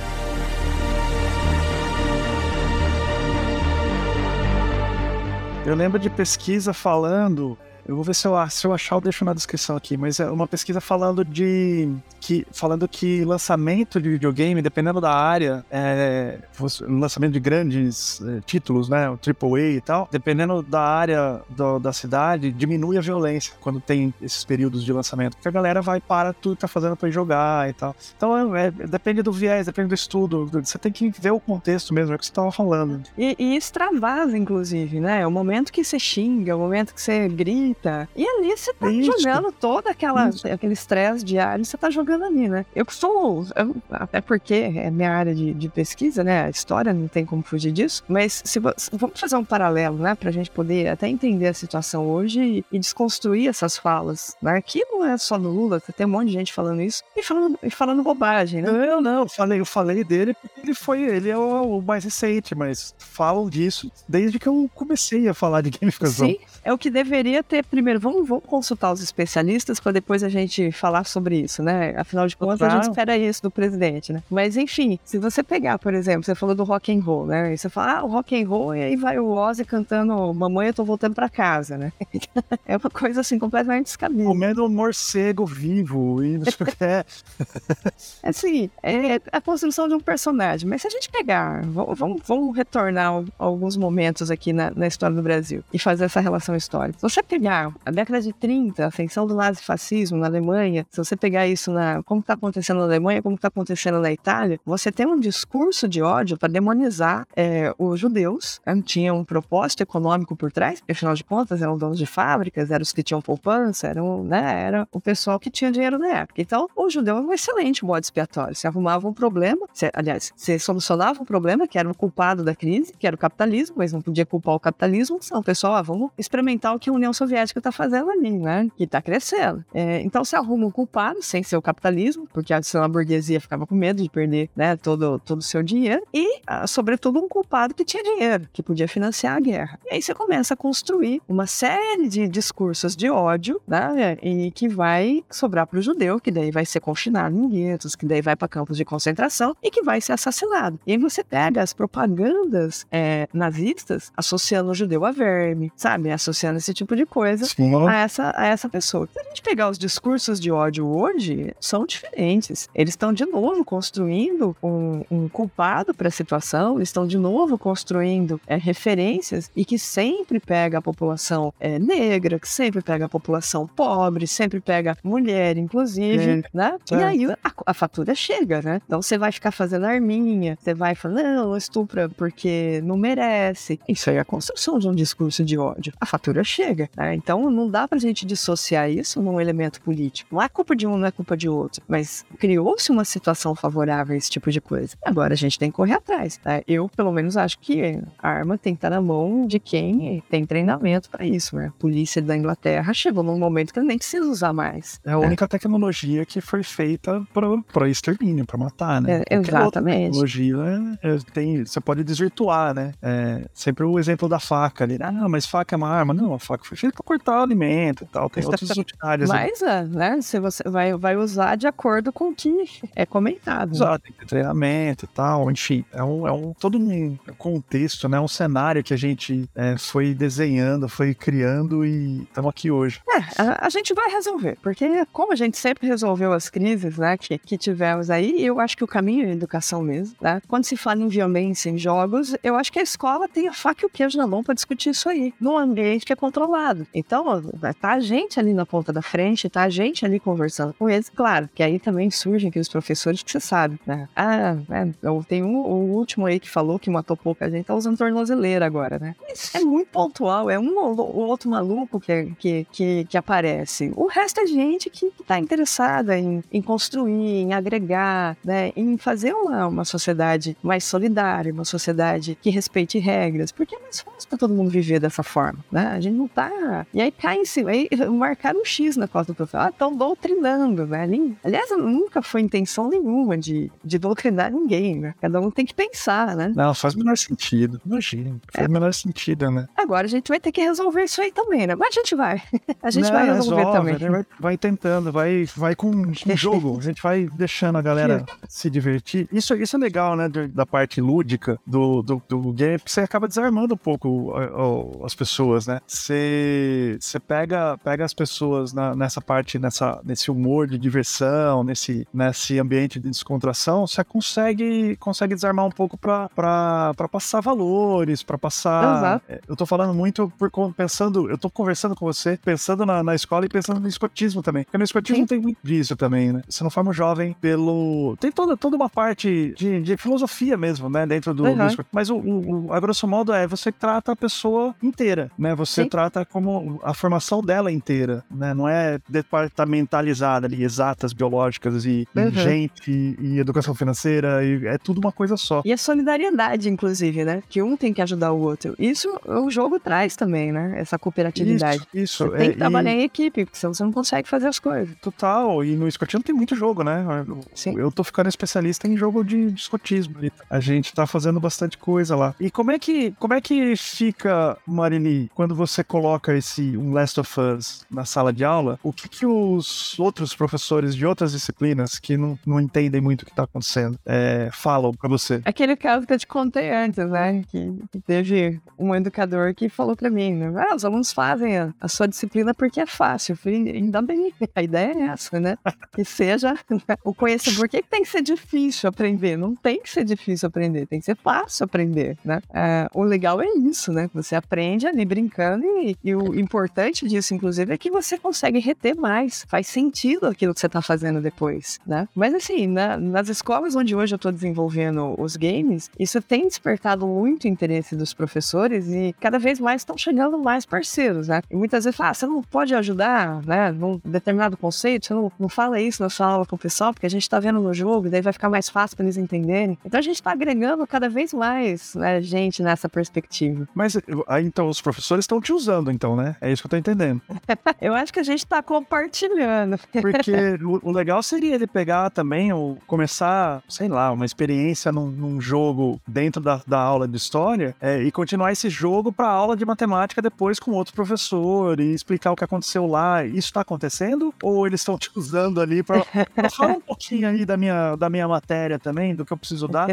Eu lembro de pesquisa falando eu vou ver se eu, se eu achar, eu deixo na descrição aqui. Mas é uma pesquisa falando de. Que, falando que lançamento de videogame, dependendo da área, é, lançamento de grandes é, títulos, né? O AAA e tal, dependendo da área do, da cidade, diminui a violência quando tem esses períodos de lançamento. Porque a galera vai para tudo que tá fazendo para jogar e tal. Então é, é, depende do viés, depende do estudo. Você tem que ver o contexto mesmo, é o que você tava falando. E, e extravasa, inclusive, né? É o momento que você xinga, é o momento que você grita e ali você tá Isso. jogando todo aquela, aquele estresse diário, você tá jogando ali, né? Eu costumo, eu, até porque é minha área de, de, pesquisa, né? A história não tem como fugir disso, mas se, vamos fazer um paralelo, né? Pra gente poder até entender a situação hoje e, e desconstruir essas falas, né? Aqui não é só no Lula, tem um monte de gente falando isso e falando, e falando bobagem, né? Não, não, eu falei, eu falei dele porque ele foi, ele é o, o mais recente, mas falam disso desde que eu comecei a falar de gamificação. Sim, é o que deveria ter primeiro, vamos, vamos consultar os especialistas para depois a gente falar sobre isso, né? Afinal de contas, claro. a gente espera isso do presidente, né? Mas enfim, se você pegar, por exemplo, você falou do rock and roll, né? E você fala, ah, o rock and roll, e aí vai o Ozzy cantando Mamãe, eu tô voltando para casa, né? (laughs) é uma coisa assim completamente descabida. Comendo um morcego vivo e não sei o que (laughs) é. Assim, é a construção de um personagem. Mas se a gente pegar, vamos, vamos retornar alguns momentos aqui na, na história do Brasil e fazer essa relação histórica. Se você pegar a década de 30, a ascensão do nazifascismo na Alemanha, se você pegar isso na como está acontecendo na Alemanha, como está acontecendo na Itália, você tem um discurso de ódio para demonizar é, os judeus. Tinha um propósito econômico por trás, porque afinal de contas eram donos de fábricas, eram os que tinham poupança, eram, né, era o pessoal que tinha dinheiro na época. Então, o judeu é um excelente bode expiatório. Você arrumava um problema, você, aliás, você solucionava um problema que era o culpado da crise, que era o capitalismo, mas não podia culpar o capitalismo. Então, pessoal, ah, vamos experimentar o que a União Soviética que está fazendo ali, né? Que está crescendo. É, então se arruma um culpado, sem ser o capitalismo, porque a, a burguesia ficava com medo de perder né, todo, todo o seu dinheiro, e, ah, sobretudo, um culpado que tinha dinheiro, que podia financiar a guerra. E aí você começa a construir uma série de discursos de ódio, né? E que vai sobrar para o judeu, que daí vai ser confinado em guetos, que daí vai para campos de concentração e que vai ser assassinado. E aí você pega as propagandas é, nazistas associando o judeu a verme, sabe? Associando esse tipo de coisa a essa, a essa pessoa. Se a gente pegar os discursos de ódio hoje, são diferentes. Eles estão de novo construindo um, um culpado para a situação, eles estão de novo construindo é, referências e que sempre pega a população é, negra, que sempre pega a população pobre, sempre pega mulher, inclusive, é. né? E aí a, a, fatura chega, né? Então você vai ficar fazendo arminha, você vai falar, não, estupra porque não merece. Isso aí é a construção de um discurso de ódio. A fatura chega, né? Então não dá pra gente dissociar isso num elemento político. Não é culpa de um, não é culpa de outro. Mas criou-se uma situação favorável a esse tipo de coisa. Agora a gente tem que correr atrás. Tá? Eu, pelo menos, acho que a arma tem que estar na mão de quem tem treinamento para isso. Né? A polícia da Inglaterra chegou num momento que nem precisa usar mais. É a única é. tecnologia que foi feita para extermínio, para matar, né? É, exatamente. tecnologia é, tem, você pode desvirtuar, né? É, sempre o exemplo da faca ali. Ah, mas faca é uma arma. Não, a faca foi feita para cortar o alimento e tal. Tem (laughs) outras utilitárias. Mas, é, né? Se você vai, vai usar de acordo com o que é comentado. Exato, tem que ter treinamento e tal. Enfim, é um, é um todo um contexto, né? Um cenário que a gente é, foi desenhando, foi criando e estamos aqui hoje. É, a, a, gente vai resolver, porque como a gente sempre resolveu as, crises, né, que, que tivemos aí, eu acho que o caminho é a educação mesmo, né? Quando se fala em violência em jogos, eu acho que a escola tem a faca e o queijo na mão para discutir isso aí, num ambiente que é controlado. Então, tá a gente ali na ponta da frente, tá a gente ali conversando com eles, claro, que aí também surgem aqueles professores que você sabe, né? Ah, é, eu tenho um, o último aí que falou que matou pouca gente, tá usando tornozeleira agora, né? Isso é muito pontual, é um ou outro maluco que, que, que, que aparece. O resto é gente que tá interessada em, em construir, em agregar, né? Em fazer uma, uma sociedade mais solidária, uma sociedade que respeite regras, porque é mais fácil para todo mundo viver dessa forma, né? A gente não tá. E aí cai em cima, aí marcaram um X na costa do professor. Ah, estão doutrinando, né? Aliás, nunca foi intenção nenhuma de, de doutrinar ninguém, né? Cada um tem que pensar, né? Não, faz o menor sentido. Imagina. Faz é. o menor sentido, né? Agora a gente vai ter que resolver isso aí também, né? Mas a gente vai. (laughs) A gente não, vai resolver resolve, também. Vai, vai, tentando, vai, vai com, com (laughs) jogo. A gente vai deixando a galera se divertir. Isso, isso é legal, né? Da parte lúdica do, do, do game, porque você acaba desarmando um pouco as pessoas, né? Você, você pega, pega as pessoas na, nessa parte, nessa, nesse humor de diversão, nesse, nesse ambiente de descontração, você consegue, consegue desarmar um pouco para passar valores, para passar. Exato. É, eu tô falando muito por, pensando, eu tô conversando com você, pensando na, na escola e pensando no escotismo também. Porque no escotismo Sim. tem muito disso também, né? Você não forma um jovem pelo. Tem toda, toda uma parte de, de filosofia mesmo, né? Dentro do, uhum. do escotismo. Mas o, o, a grosso modo é você trata a pessoa inteira, né? Você Sim. trata como a formação dela inteira, né? Não é departamentalizada ali, exatas, biológicas e, uhum. e gente e educação financeira, e é tudo uma coisa só. E a solidariedade, inclusive, né? Que um tem que ajudar o outro. Isso o jogo traz também, né? Essa cooperatividade. Isso, isso. Você tem que é, trabalhar e... em equipe, porque senão você não consegue fazer as coisas. Total, e no escotismo tem muito jogo, né? Sim. Eu tô ficando especialista em jogo de, escotismo. A gente tá fazendo bastante coisa lá. E como é que, como é que fica, Marili, quando você coloca esse um Last of Us na sala de aula? O que que os outros professores de outras disciplinas que não, não entendem muito o que tá acontecendo é, falam para você? Aquele caso que eu te contei antes, né? Que, teve um educador que falou para mim, né? Ah, os alunos fazem a, a, sua disciplina porque é fácil. Eu falei, ainda bem, a ideia é essa, né? Que seja o conhecimento. Por que tem que ser difícil aprender? Não tem que ser difícil aprender, tem que ser fácil aprender, né? É, o legal é isso, né? Você aprende ali brincando e, e, o importante disso, inclusive, é que você consegue reter mais. Faz sentido aquilo que você está fazendo depois, né? Mas assim, na, nas escolas onde hoje eu estou desenvolvendo os games, isso tem despertado muito interesse dos professores e cada vez mais estão chegando mais parceiros, né? E muitas vezes ah, você não pode ajudar, né, num determinado conceito, você não, não fala isso na sua aula com o pessoal, porque a gente está vendo no jogo, daí vai ficar mais fácil para eles entenderem. Então a gente está agregando cada vez mais né, gente nessa perspectiva. Mas aí então os professores estão te usando, então, né? É isso que eu tô entendendo. (laughs) eu acho que a gente está compartilhando. Porque o, o, legal seria ele pegar também, ou começar, sei lá, uma experiência num, num jogo dentro da, da aula de história é, e continuar esse jogo para aula de matemática depois com outro professor e explicar o que aconteceu lá. Isso está acontecendo? Ou eles estão te usando ali para falar um pouquinho aí da minha, da minha matéria também, do que eu preciso dar?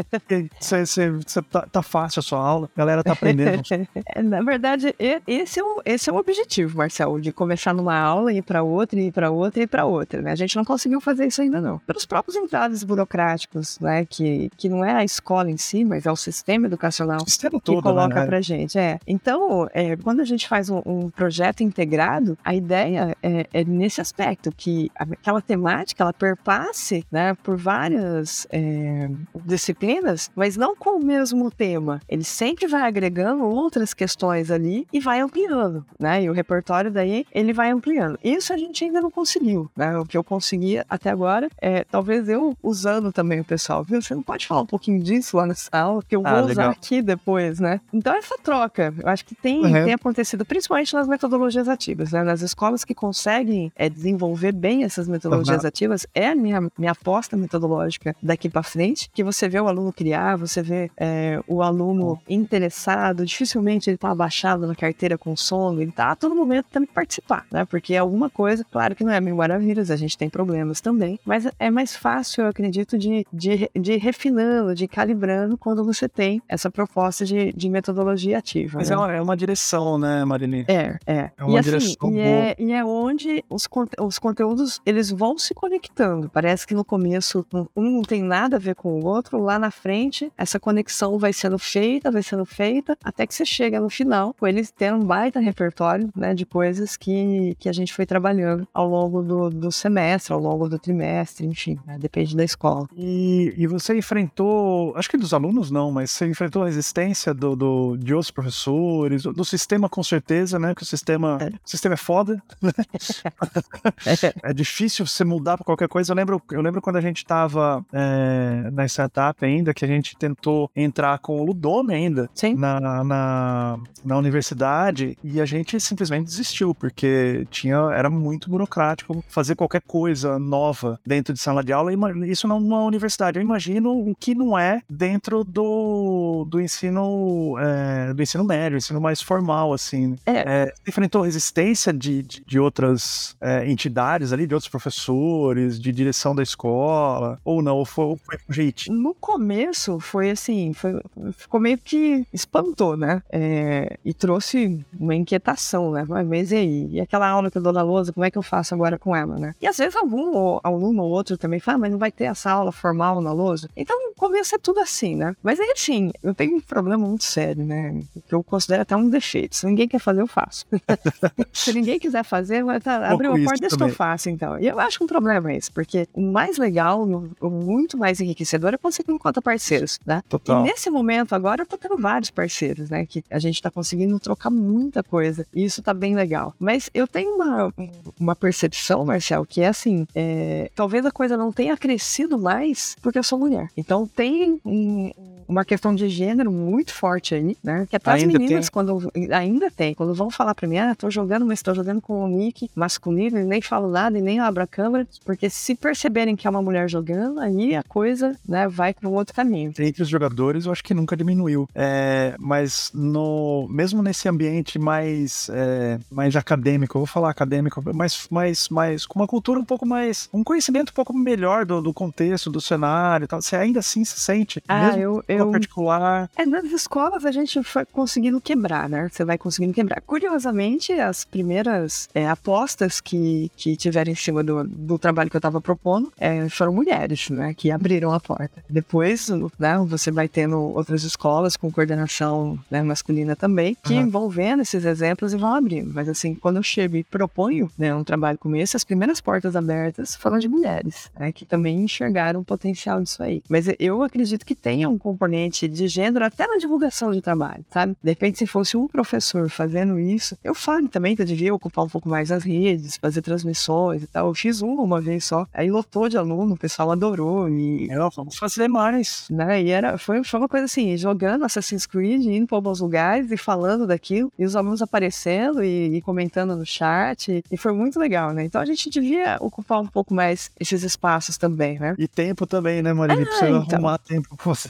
Você tá, tá, fácil a sua aula, a galera tá aprendendo. (laughs) Na verdade, esse é, o, esse é o objetivo, Marcelo, de começar numa aula e ir para outra, e ir para outra, e ir para outra. Né? A gente não conseguiu fazer isso ainda não. Pelos próprios entraves burocráticos, né? Que, que não é a escola em si, mas é o sistema educacional o sistema todo, que coloca né? pra gente. É. Então, é, quando a gente faz um, um projeto integrado, a ideia é, é, nesse aspecto, que aquela temática ela perpasse né, por várias é, disciplinas, mas não com o mesmo tema. Ele sempre vai agregando outras questões ali e vai ampliando, né? E o repertório daí ele vai ampliando. Isso a gente ainda não conseguiu, né? O que eu consegui até agora é talvez eu usando também o pessoal, viu? Você não pode falar um pouquinho disso lá nessa aula, que eu ah, vou usar aqui depois, né? Então essa troca, eu acho que tem, uhum. tem acontecido principalmente nas metodologias ativas, né? Nas escolas que conseguem é, desenvolver bem essas metodologias uhum. ativas, é a minha, minha aposta metodológica daqui para frente, que você vê o aluno criar, você vê é, o aluno interessado, dificilmente ele tá abaixado na carteira com sono, ele tá a todo momento tendo que participar, né? Porque é alguma coisa, claro que não é mil maravilhas, a gente tem problemas também, mas é mais fácil, eu acredito, de, de, de ir refinando, de ir calibrando quando você tem essa proposta de, de metodologia ativa. Mas né? é, uma, é uma direção, né, Marini? É, é. É uma e, assim, direção e é, e é onde os, os conteúdos eles vão se conectando. Parece que no começo um não tem nada a ver com o outro, lá na frente essa conexão vai sendo feita, vai sendo feita, até que você chega no final com eles tendo um baita repertório, né, de coisas que, que a gente foi trabalhando ao longo do, do semestre, ao longo do trimestre, enfim, né, depende da escola. E, e você enfrentou, acho que dos alunos não, mas você enfrentou a resistência do, do de outros professores, do, do sistema com certeza, né, que o sistema, é. o sistema é foda, né? (laughs) é difícil você mudar para qualquer coisa. Eu lembro, eu lembro quando a gente estava é, na startup ainda, que a gente tentou entrar com o Ludome ainda na, na, na, universidade e a gente simplesmente desistiu, porque tinha, era muito burocrático fazer qualquer coisa nova dentro de sala de aula. Isso numa universidade. Eu imagino o que não é dentro do, do ensino é, do ensino médio, ensino mais formal, assim. É. É, enfrentou resistência de, de, de outras é, entidades ali, de outros professores, de direção da escola, ou não, ou foi, foi um jeitinho? No começo foi assim, foi, ficou meio que espantou, né? É, e trouxe uma inquietação, né? Mas e aí? E aquela aula que eu dou na lousa, como é que eu faço agora com ela, né? E às vezes algum aluno ou outro também fala, ah, mas não vai ter essa aula formal na lousa? Então, no começo é tudo assim, né? Mas aí, assim, eu tenho um problema muito sério, né? Que eu considero até um defeito. Se ninguém quer fazer, eu faço. (laughs) Se ninguém quiser fazer, vai tá, abrir uma porta, deixa que eu faço, então. E eu acho que um problema é esse, porque o mais legal, o muito mais enriquecedor é quando você encontra parceiros, né? Total. E nesse momento agora eu tô tendo vários parceiros, né? Que a gente tá conseguindo trocar muita coisa. E isso tá bem legal. Mas eu tenho uma, uma percepção, Marcel, que é assim, é, talvez a coisa não tenha crescido mais porque eu sou mulher. Então tem um, uma questão de gênero muito forte aí, né? Que até ainda as meninas, tem. quando ainda tem, quando vão falar pra mim, ah, tô jogando, mas tô jogando com o nick masculino, e nem falo nada e nem abro a câmera, porque se perceberem que é uma mulher jogando, aí a coisa, né, vai para um outro caminho. Entre os jogadores, eu acho que nunca diminuiu. É, mas no mesmo nesse ambiente mais é, mais acadêmico, eu vou falar acadêmico, mas mais, mais com uma cultura um pouco mais, um conhecimento um pouco melhor do, do contexto, do cenário, e tal. Você ainda assim se sente, ah, mesmo eu, eu... particular. É, nas escolas a gente foi conseguindo quebrar, né? Você vai conseguindo quebrar. Curiosamente, as primeiras é, apostas que, que tiveram em cima do, do trabalho que eu estava propondo é, foram mulheres, né? Que abriram a porta. Depois, né, você vai tendo outras escolas com coordenação né, masculina também, que uhum. vão vendo esses exemplos e vão abrindo. Mas assim, quando eu chego e proponho né, um trabalho como esse, as primeiras portas abertas foram de mulheres, né, que também enxergaram o potencial disso aí. Mas eu acredito que tenha um componente de gênero até na divulgação de trabalho, sabe? De repente, se fosse um professor fazendo isso, eu falo também que eu devia ocupar um pouco mais as redes, fazer transmissões e tal. Eu fiz uma uma vez só, aí lotou de aluno, o pessoal adorou e... É, vamos fazer mais. Né? E era, foi, foi uma coisa assim, jogando Assassin's Creed, indo para alguns lugares e falando daquilo, e os alunos aparecendo e, e comentando no chat, e foi muito legal, né? Então a gente devia ocupar um pouco mais esses espaços também, né? E tempo também, né, Marília? Ah, Precisa então. arrumar tempo pra você,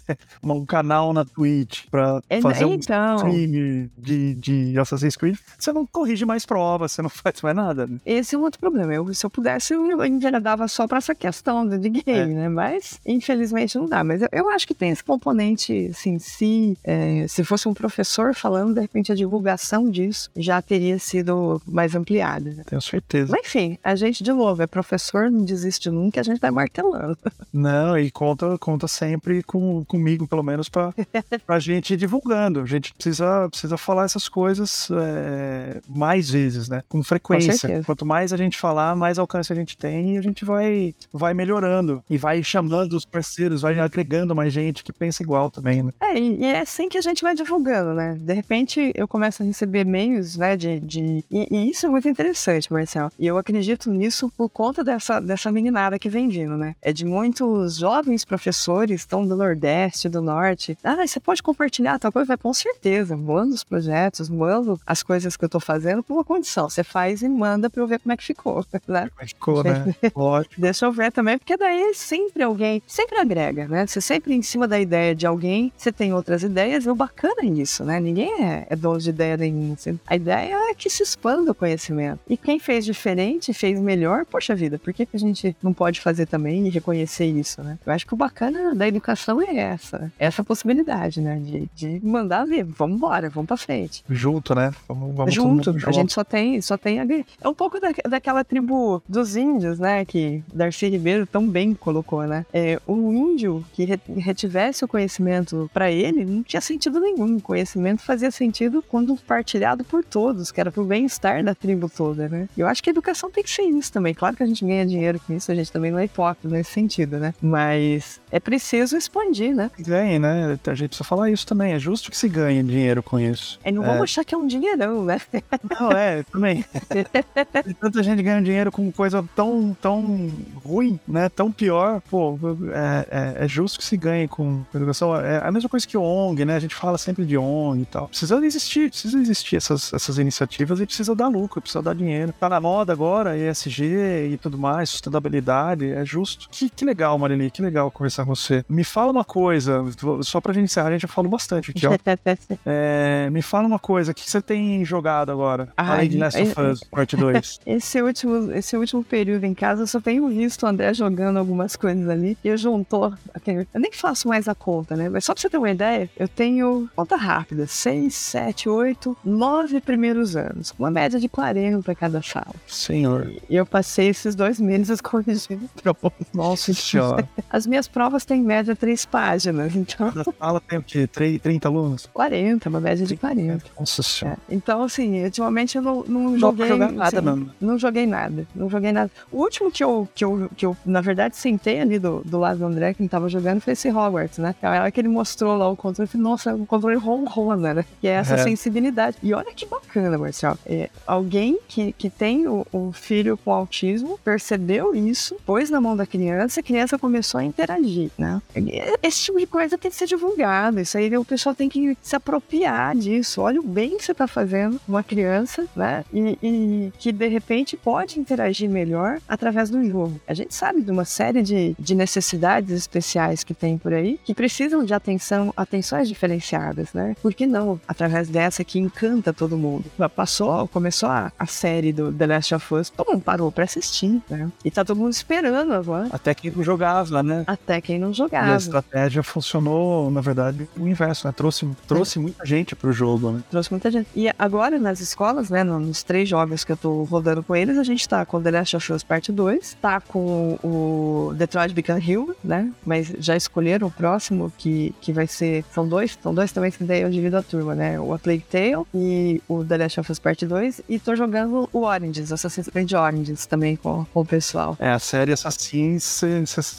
um canal na Twitch pra é, fazer então. um stream de, de Assassin's Creed. Você não corrige mais provas, você não (laughs) faz mais nada. Né? Esse é um outro problema. Eu, se eu pudesse, eu enveredava só pra essa questão de game, é. né? Mas, infelizmente, não dá. Mas eu, eu, acho que tem esse componente, assim, se, é, se fosse um professor falando, de repente a divulgação disso já teria sido mais ampliada. Né? Tenho certeza. Mas, enfim, a gente, de novo, é professor, não desiste nunca, a gente vai martelando. Não, e conta, conta sempre com, comigo, pelo menos, pra, (laughs) pra gente ir divulgando. A gente precisa, precisa falar essas coisas é, mais vezes, né? Com frequência. Com Quanto mais a gente falar, mais alcance a gente tem e a gente vai, vai melhorando. E vai chamando os parceiros, vai agregando mais gente que pensa igual também, né? É, e é assim que a gente vai divulgando, né? De repente eu começo a receber e-mails, né? De, de... E, e, isso é muito interessante, Marcel. E eu acredito nisso por conta dessa, dessa meninada que vem vindo, né? É de muitos jovens professores, estão do Nordeste, do Norte. Ah, você pode compartilhar tal coisa? Vai, com certeza. Manda os projetos, manda as coisas que eu tô fazendo por uma condição. Você faz e manda pra eu ver como é que ficou, (laughs) né? Como é que ficou, né? (laughs) Ótimo. Deixa eu ver também, porque daí sempre alguém, sempre agrega, né? Você sempre em cima da ideia de alguém, você tem outras ideias, e o bacana é isso, né? Ninguém é, é dono de ideia nenhuma. Assim. A ideia é que se expanda o conhecimento. E quem fez diferente, fez melhor, poxa vida, por que, que a gente não pode fazer também e reconhecer isso, né? Eu acho que o bacana da educação é essa. Essa possibilidade, né? De, de mandar ver, vamos embora, vamos pra frente. Junto, né? Vamos, vamos junto. A gente só tem, só tem a É um pouco da, daquela tribo dos índios, né? Que Darcy Ribeiro tão bem colocou, né? É, o índio que retivesse o conhecimento para ele não tinha sentido nenhum. O conhecimento fazia sentido quando partilhado por todos, que era pro bem-estar da tribo toda, né? Eu acho que a educação tem que ser isso também. Claro que a gente ganha dinheiro com isso, a gente também não é hipócrita nesse sentido, né? Mas é preciso expandir, né? Ganhe, né? A gente precisa falar isso também. É justo que se ganhe dinheiro com isso. É, não vamos é. achar que é um dinheirão, né? Não, é, também. (laughs) tanta gente ganha dinheiro com coisa tão, tão ruim, né? Tão pior. Pô, é, é, é justo que se ganhe com educação. É a mesma coisa que ONG, né? A gente fala sempre de ONG e tal. Precisa existir, precisa existir essas, essas iniciativas e precisa dar lucro, precisa dar dinheiro. Tá na moda agora, ESG e tudo mais, sustentabilidade, é justo. Que, que legal, Marini, que legal conversar com você. Me fala uma coisa, só pra gente encerrar, a gente já falou bastante aqui, (laughs) ó. é, me fala uma coisa, o que você tem jogado agora? Ai, além de Last of Us, parte 2. (laughs) esse, último, esse último período em casa, eu só tenho visto o André jogando algumas coisas ali. E eu juntou. Eu nem faço mais a conta, né? Mas só pra você ter uma ideia, eu tenho conta rápida: 6, 7, 8, 9 primeiros anos. Uma média de 40 para cada sala. Senhor. E eu passei esses dois meses (laughs) corrigindo provas. Nossa senhora. As minhas provas têm média 3 páginas, então. A sala tem o quê? 30 alunos? 40, uma média de 40. Nossa senhora. É. Então, assim, ultimamente eu não, não joguei. Não nada, assim, não. Não joguei nada. Não joguei nada. O último que eu, que eu, que eu na verdade, sentei ali do, do lado do André, que ele tava jogando, foi esse Hogwarts, né? A hora que ele mostrou lá o controle, eu falei, nossa, o controle ronrona, né? Que é essa é. sensibilidade. E olha que bacana, Marcelo. É, alguém que, que tem o, o filho com autismo percebeu isso, pôs na mão da criança, a criança começou a interagir, né? Esse tipo de coisa tem que ser divulgado. Isso aí o pessoal tem que se apropriar disso. Olha o bem que você tá fazendo uma criança, né? E, e que de repente pode interagir melhor através do jogo. A gente sabe de uma série de, de necessidades especiais que tem por aí que precisam de atenção, atenções diferenciadas, né? Por que não através dessa que encanta todo mundo? Passou, começou a, a série do The Last of Us, todo mundo parou pra assistir, né? E tá todo mundo esperando agora. Até quem não jogava, né? Até quem não jogava. E a estratégia funcionou, na verdade, o inverso, né? Trouxe, trouxe muita gente pro jogo, né? Trouxe muita gente. E agora nas escolas, né? Nos três jogos que eu tô rodando com eles, a gente tá com The Last of Us Parte 2, tá com o Detroit Become Human, né? Mas já escolheram o próximo, que, que vai ser. São dois, são dois também que daí eu divido a turma, né? O A Plague Tale e o The Last of Us Part 2. E tô jogando o Oranges, Assassin's Creed Oranges também com, com o pessoal. É, a série Assassin's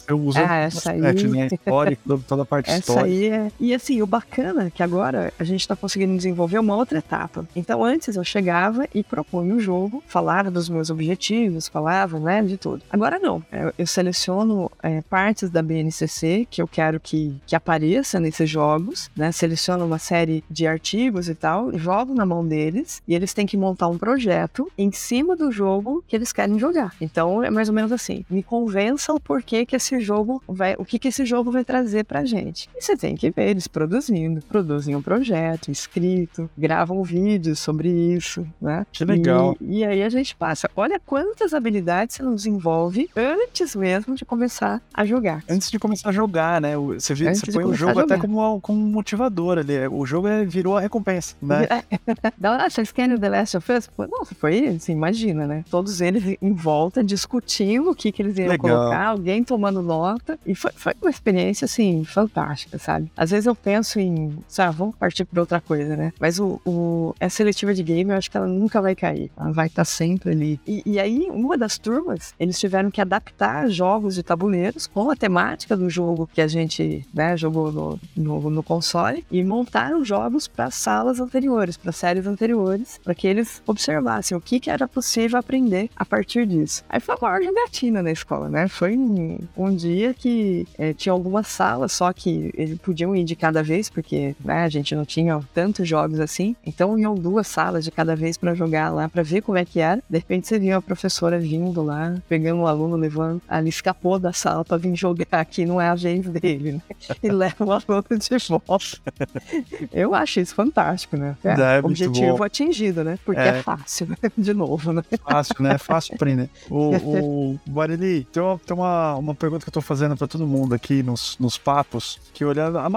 eu uso ah, essa aí... né? Histórico, (laughs) toda a parte essa. Aí é... E assim, o bacana é que agora a gente tá conseguindo desenvolver uma outra etapa. Então antes eu chegava e propunha o um jogo, falava dos meus objetivos, falava, né, de tudo. Agora não. Eu, eu seleciono é, partes da BNCC que eu quero que, que apareça nesses jogos, né? Seleciono uma série de artigos e tal, jogo na mão deles e eles têm que montar um projeto em cima do jogo que eles querem jogar. Então é mais ou menos assim: me convença o porquê que esse jogo vai, o que que esse jogo vai trazer pra gente. E você tem que ver eles produzindo, produzem um projeto escrito, gravam vídeos sobre isso, né? Que legal. E, e aí a gente passa. Olha quantas habilidades você não desenvolve antes mesmo de começar a jogar. Antes de começar a jogar, né? Você, viu, você põe o jogo até como, como um motivador ali. O jogo é, virou a recompensa, né? (laughs) ah, vocês querem o The Last of Us? Nossa, foi assim, imagina, né? Todos eles em volta discutindo o que, que eles iam Legal. colocar, alguém tomando nota. E foi, foi uma experiência, assim, fantástica, sabe? Às vezes eu penso em, sabe, vamos partir para outra coisa, né? Mas o, o, a seletiva de game, eu acho que ela nunca vai cair. Ela vai estar tá sempre ali. E, e aí, uma das turmas, eles tiveram que adaptar jogos de tabuleiros com a temática do jogo que a gente né, jogou no, no, no console e montaram jogos para salas anteriores, para séries anteriores, para que eles observassem o que, que era possível aprender a partir disso. Aí foi uma ordem gatina na escola, né? Foi um, um dia que é, tinha algumas salas, só que eles podiam ir de cada vez, porque né, a gente não tinha tantos jogos assim. Então iam duas salas de cada vez para jogar lá, para ver como é que era. De repente você via a professora vindo lá, pegando o um aluno, levando, ali escapou da sala para vir jogar aqui, não é a vez dele, né? (laughs) E leva o aluno de volta. (laughs) Eu acho isso fantástico, né? É, é objetivo atingido, né? Porque é, é fácil, né? De novo, né? Fácil, né? Fácil aprender. O, (laughs) o Barili, tem, uma, tem uma, uma pergunta que eu tô fazendo para todo mundo aqui nos, nos papos. Que olhando. A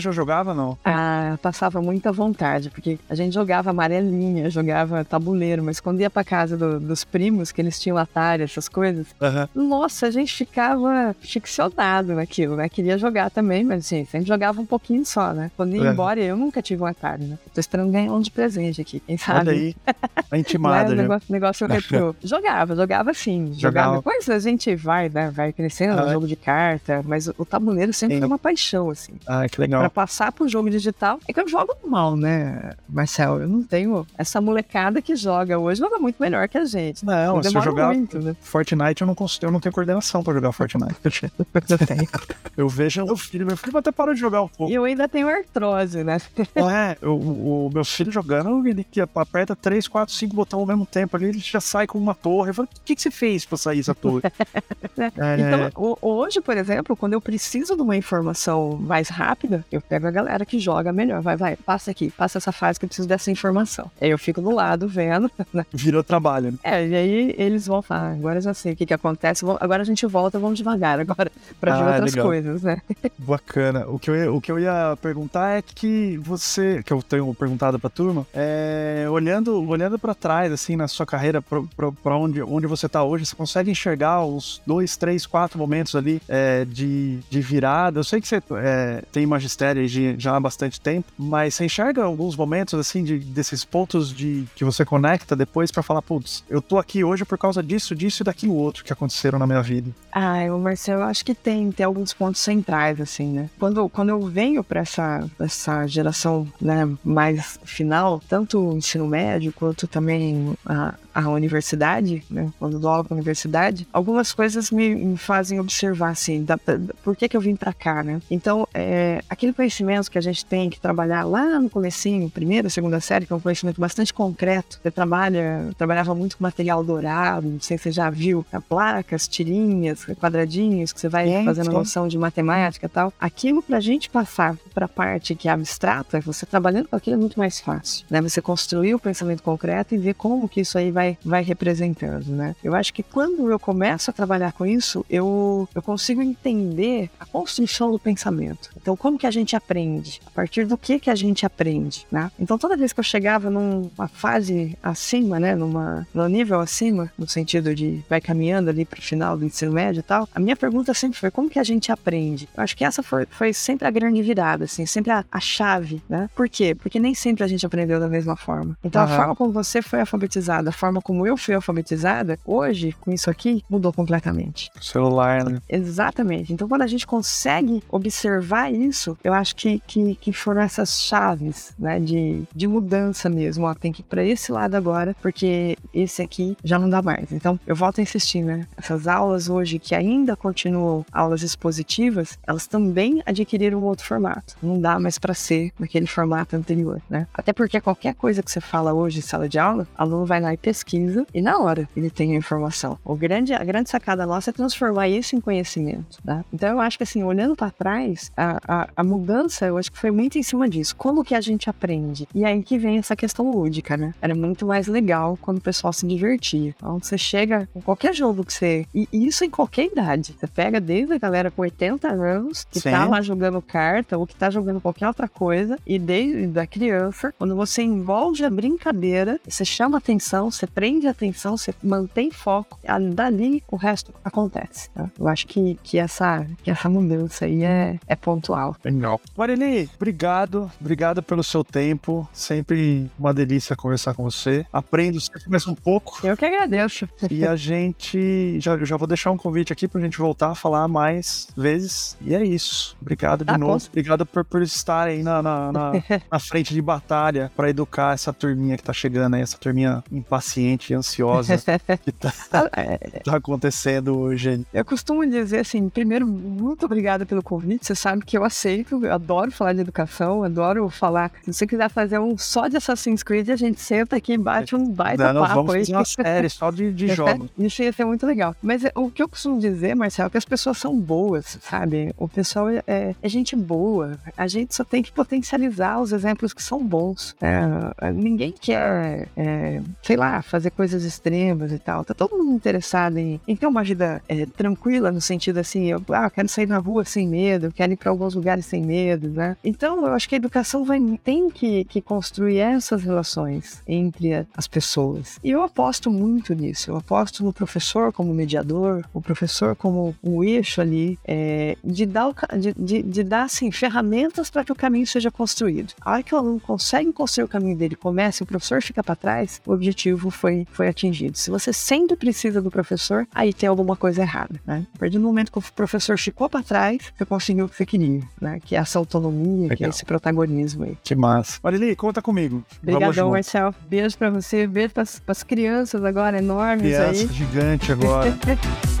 já jogava, não? Ah, passava muita vontade, porque a gente jogava amarelinha, jogava tabuleiro, mas quando ia pra casa do, dos primos, que eles tinham Atari, essas coisas, Uhum. nossa, a gente ficava ficcionado naquilo, né? Queria jogar também, mas assim, sempre jogava um pouquinho só, né? Quando ia embora, eu nunca tive um Atari, né? Tô esperando ganhar um de presente aqui, quem sabe? Olha aí. Tá intimada, (laughs) né? já. negócio, negócio (laughs) retrô. jogava, jogava sim. Jogava. Jogava. Depois a gente vai, né? Vai crescendo, jogo de carta, mas o tabuleiro sempre foi uma paixão, assim. Ah, que Pra legal. passar pro jogo digital, é que eu jogo mal, né, Marcel? Eu não tenho. Essa molecada que joga hoje joga muito melhor que a gente. Não, Eu se eu jogar muito, né? Fortnite, eu não, consigo, eu não tenho coordenação pra jogar Fortnite. (laughs) Eu tenho. Eu vejo meu filho, meu filho até parou de jogar um pouco. E eu ainda tenho artrose, né? É, eu- o, o meu filho jogando, ele que aperta 3, 4, 5 botões ao mesmo tempo ali, ele já sai com uma torre. Eu falo, o que, que você fez pra sair essa torre? (laughs) É, Então, ho- hoje, por exemplo, quando eu preciso de uma informação mais rápida, eu pego a galera que joga melhor. Vai, vai, passa aqui, passa essa fase que eu preciso dessa informação. Aí eu fico do lado vendo, (laughs) né? virou trabalho. né? É, e aí eles vão falar, "Ah, agora eu já sei o que que acontece, agora a gente volta, vamos devagar agora, (laughs) pra ver Ah, outras legal. coisas, né? (laughs) Bacana. O que, eu ia, o que eu ia perguntar é que você, que eu tenho perguntado pra turma, é, olhando, olhando para trás, assim, na sua carreira, pra onde, onde você tá hoje, você consegue enxergar os dois, três, quatro momentos ali é, de, de virada? Eu sei que você é, tem magistério de- já há bastante tempo, mas você enxerga alguns momentos, assim, de, desses pontos de que você conecta depois pra falar, putz, eu tô aqui hoje por causa disso, disso e daquilo outro que aconteceram na minha vida. Ah, o Marcelo, eu acho que tem, tem alguns pontos centrais, assim, né? Quando, quando eu venho para essa, essa geração né, mais final, tanto o ensino médio quanto também a, a universidade, né? Quando dou aula na universidade, algumas coisas me, me fazem observar, assim, da, da- por que que eu vim para cá, né? Então, é, aquele conhecimento que a gente tem que trabalhar lá no comecinho, primeira, segunda série, que é um conhecimento bastante concreto. Você trabalha, trabalhava muito com material dourado, não sei se você já viu, né, placas, tirinhas, quadradinhos, que você vai É, fazendo sim. noção de matemática e tal. Aquilo pra gente passar pra parte que é abstrata, você trabalhando com aquilo é muito mais fácil, né? Você construir o pensamento concreto e ver como que isso aí vai, vai representando, né? Eu acho que quando eu começo a trabalhar com isso, eu, eu consigo entender a construção do pensamento. Então, como que a gente aprende? A partir do que que a gente aprende, né? Então, toda vez que eu chegava numa fase acima, né, numa, num nível acima, no sentido de vai caminhando ali para o final do ensino médio e tal, a minha pergunta sempre foi como que a gente aprende? Eu acho que essa foi, foi sempre a grande virada, assim, sempre a, a chave, né? Por quê? Porque nem sempre a gente aprendeu da mesma forma. Então, Aham. a forma como você foi alfabetizada, a forma como eu fui alfabetizada, hoje, com isso aqui, mudou completamente. Celular, né? Exatamente. Então, quando a gente consegue observar isso, eu acho que, que, que foram essas chaves, né, de, de mudança mesmo. Ó, tem que ir pra esse lado agora, porque esse aqui já não dá mais. Então, eu volto a insistir, né? Essas aulas hoje que ainda continuam aulas expositivas, elas também adquiriram um outro formato. Não dá mais para ser naquele formato anterior, né? Até porque qualquer coisa que você fala hoje em sala de aula, o aluno vai lá e pesquisa e na hora ele tem a informação. O grande, a grande sacada nossa é transformar isso em conhecimento, tá? Então eu acho que assim, olhando para trás, a, a, a mudança eu acho que foi muito em cima disso. Como que a gente aprende? E aí que vem essa questão lúdica, né? Era muito mais legal quando o pessoal se divertia. Então você chega com qualquer jogo que você. E isso em qualquer idade. Você pega desde a galera com 80 anos, que Sim. tá lá jogando carta ou que tá jogando qualquer outra coisa, e desde a criança, quando você envolve a brincadeira, você chama atenção, você prende atenção, você mantém foco, dali o resto acontece. tá? Eu acho que, que, essa, que essa mudança aí é, é pontual. Legal. Marili, obrigado. Obrigado pelo seu tempo. Sempre uma delícia conversar com você. Aprendo sempre mais um pouco. Eu que agradeço. E a gente. Já, eu já vou deixar um convite aqui pra gente voltar a falar mais vezes. E é isso. Obrigado de Tá, novo. com- Obrigado por, por estar aí na, na, na- (laughs) na frente de batalha pra educar essa turminha que tá chegando aí, essa turminha impaciente e ansiosa (laughs) que tá, É, tá acontecendo hoje. Eu costumo dizer assim, primeiro, muito obrigada pelo convite. Você sabe que eu aceito, eu adoro falar de educação, adoro falar. Se você quiser fazer um só de Assassin's Creed, a gente senta aqui e bate um baita Não, papo vamos fazer uma série só de, de (laughs) jogos. Isso ia ser muito legal. Mas é, o que eu costumo dizer, Marcelo, é que as pessoas são boas, sabe? O pessoal é, é- é gente boa. A gente só tem que potencializar os exemplos que são bons. É, ninguém quer, é, sei lá, fazer coisas extremas e tal. Tá todo mundo interessado em, em ter uma vida é, tranquila, no sentido assim, eu ah, quero sair na rua sem medo, quero ir para alguns lugares sem medo, né? Então, eu acho que a educação vai, tem que, que construir essas relações entre as pessoas. E eu aposto muito nisso. Eu aposto no professor como mediador, o professor como um eixo ali, é, de, dar o, de, de, de, dar assim, ferramentas para que o caminho seja construído. A hora que o aluno consegue construir o caminho dele, começa e o professor fica para trás, o objetivo foi, foi atingido. Se você sempre precisa do professor, aí tem alguma coisa errada. Né? A partir do momento que o professor ficou para trás, você conseguiu o que você queria, né? que é essa autonomia, Legal. que é esse protagonismo aí. Que massa. Marili, conta comigo. Obrigadão, Marcel. Beijo para você, beijo para as crianças agora enormes Criança aí. gigante agora. (laughs)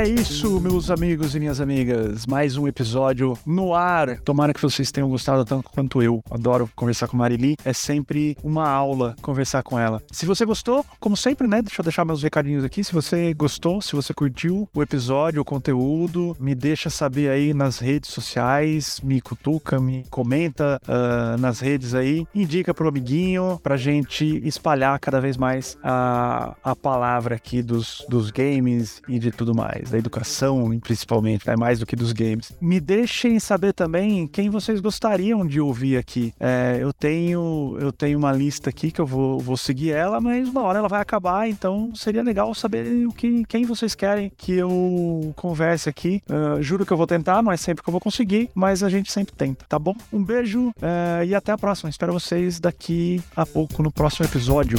É isso, meus amigos e minhas amigas. Mais um episódio no ar. Tomara que vocês tenham gostado tanto quanto eu. Adoro conversar com Marili. É sempre uma aula conversar com ela. Se você gostou, como sempre, né? Deixa eu deixar meus recadinhos aqui. Se você gostou, se você curtiu o episódio, o conteúdo, me deixa saber aí nas redes sociais. Me cutuca, me comenta uh, nas redes aí. Indica pro amiguinho pra gente espalhar cada vez mais a, a palavra aqui dos, dos games e de tudo mais da educação, principalmente, né? mais do que dos games. Me deixem saber também quem vocês gostariam de ouvir aqui. É, eu tenho eu tenho uma lista aqui que eu vou, vou seguir ela, mas uma hora ela vai acabar, então seria legal saber o que, quem vocês querem que eu converse aqui. Uh, juro que eu vou tentar, não é sempre que eu vou conseguir, mas a gente sempre tenta, tá bom? Um beijo uh, e até a próxima. Espero vocês daqui a pouco no próximo episódio.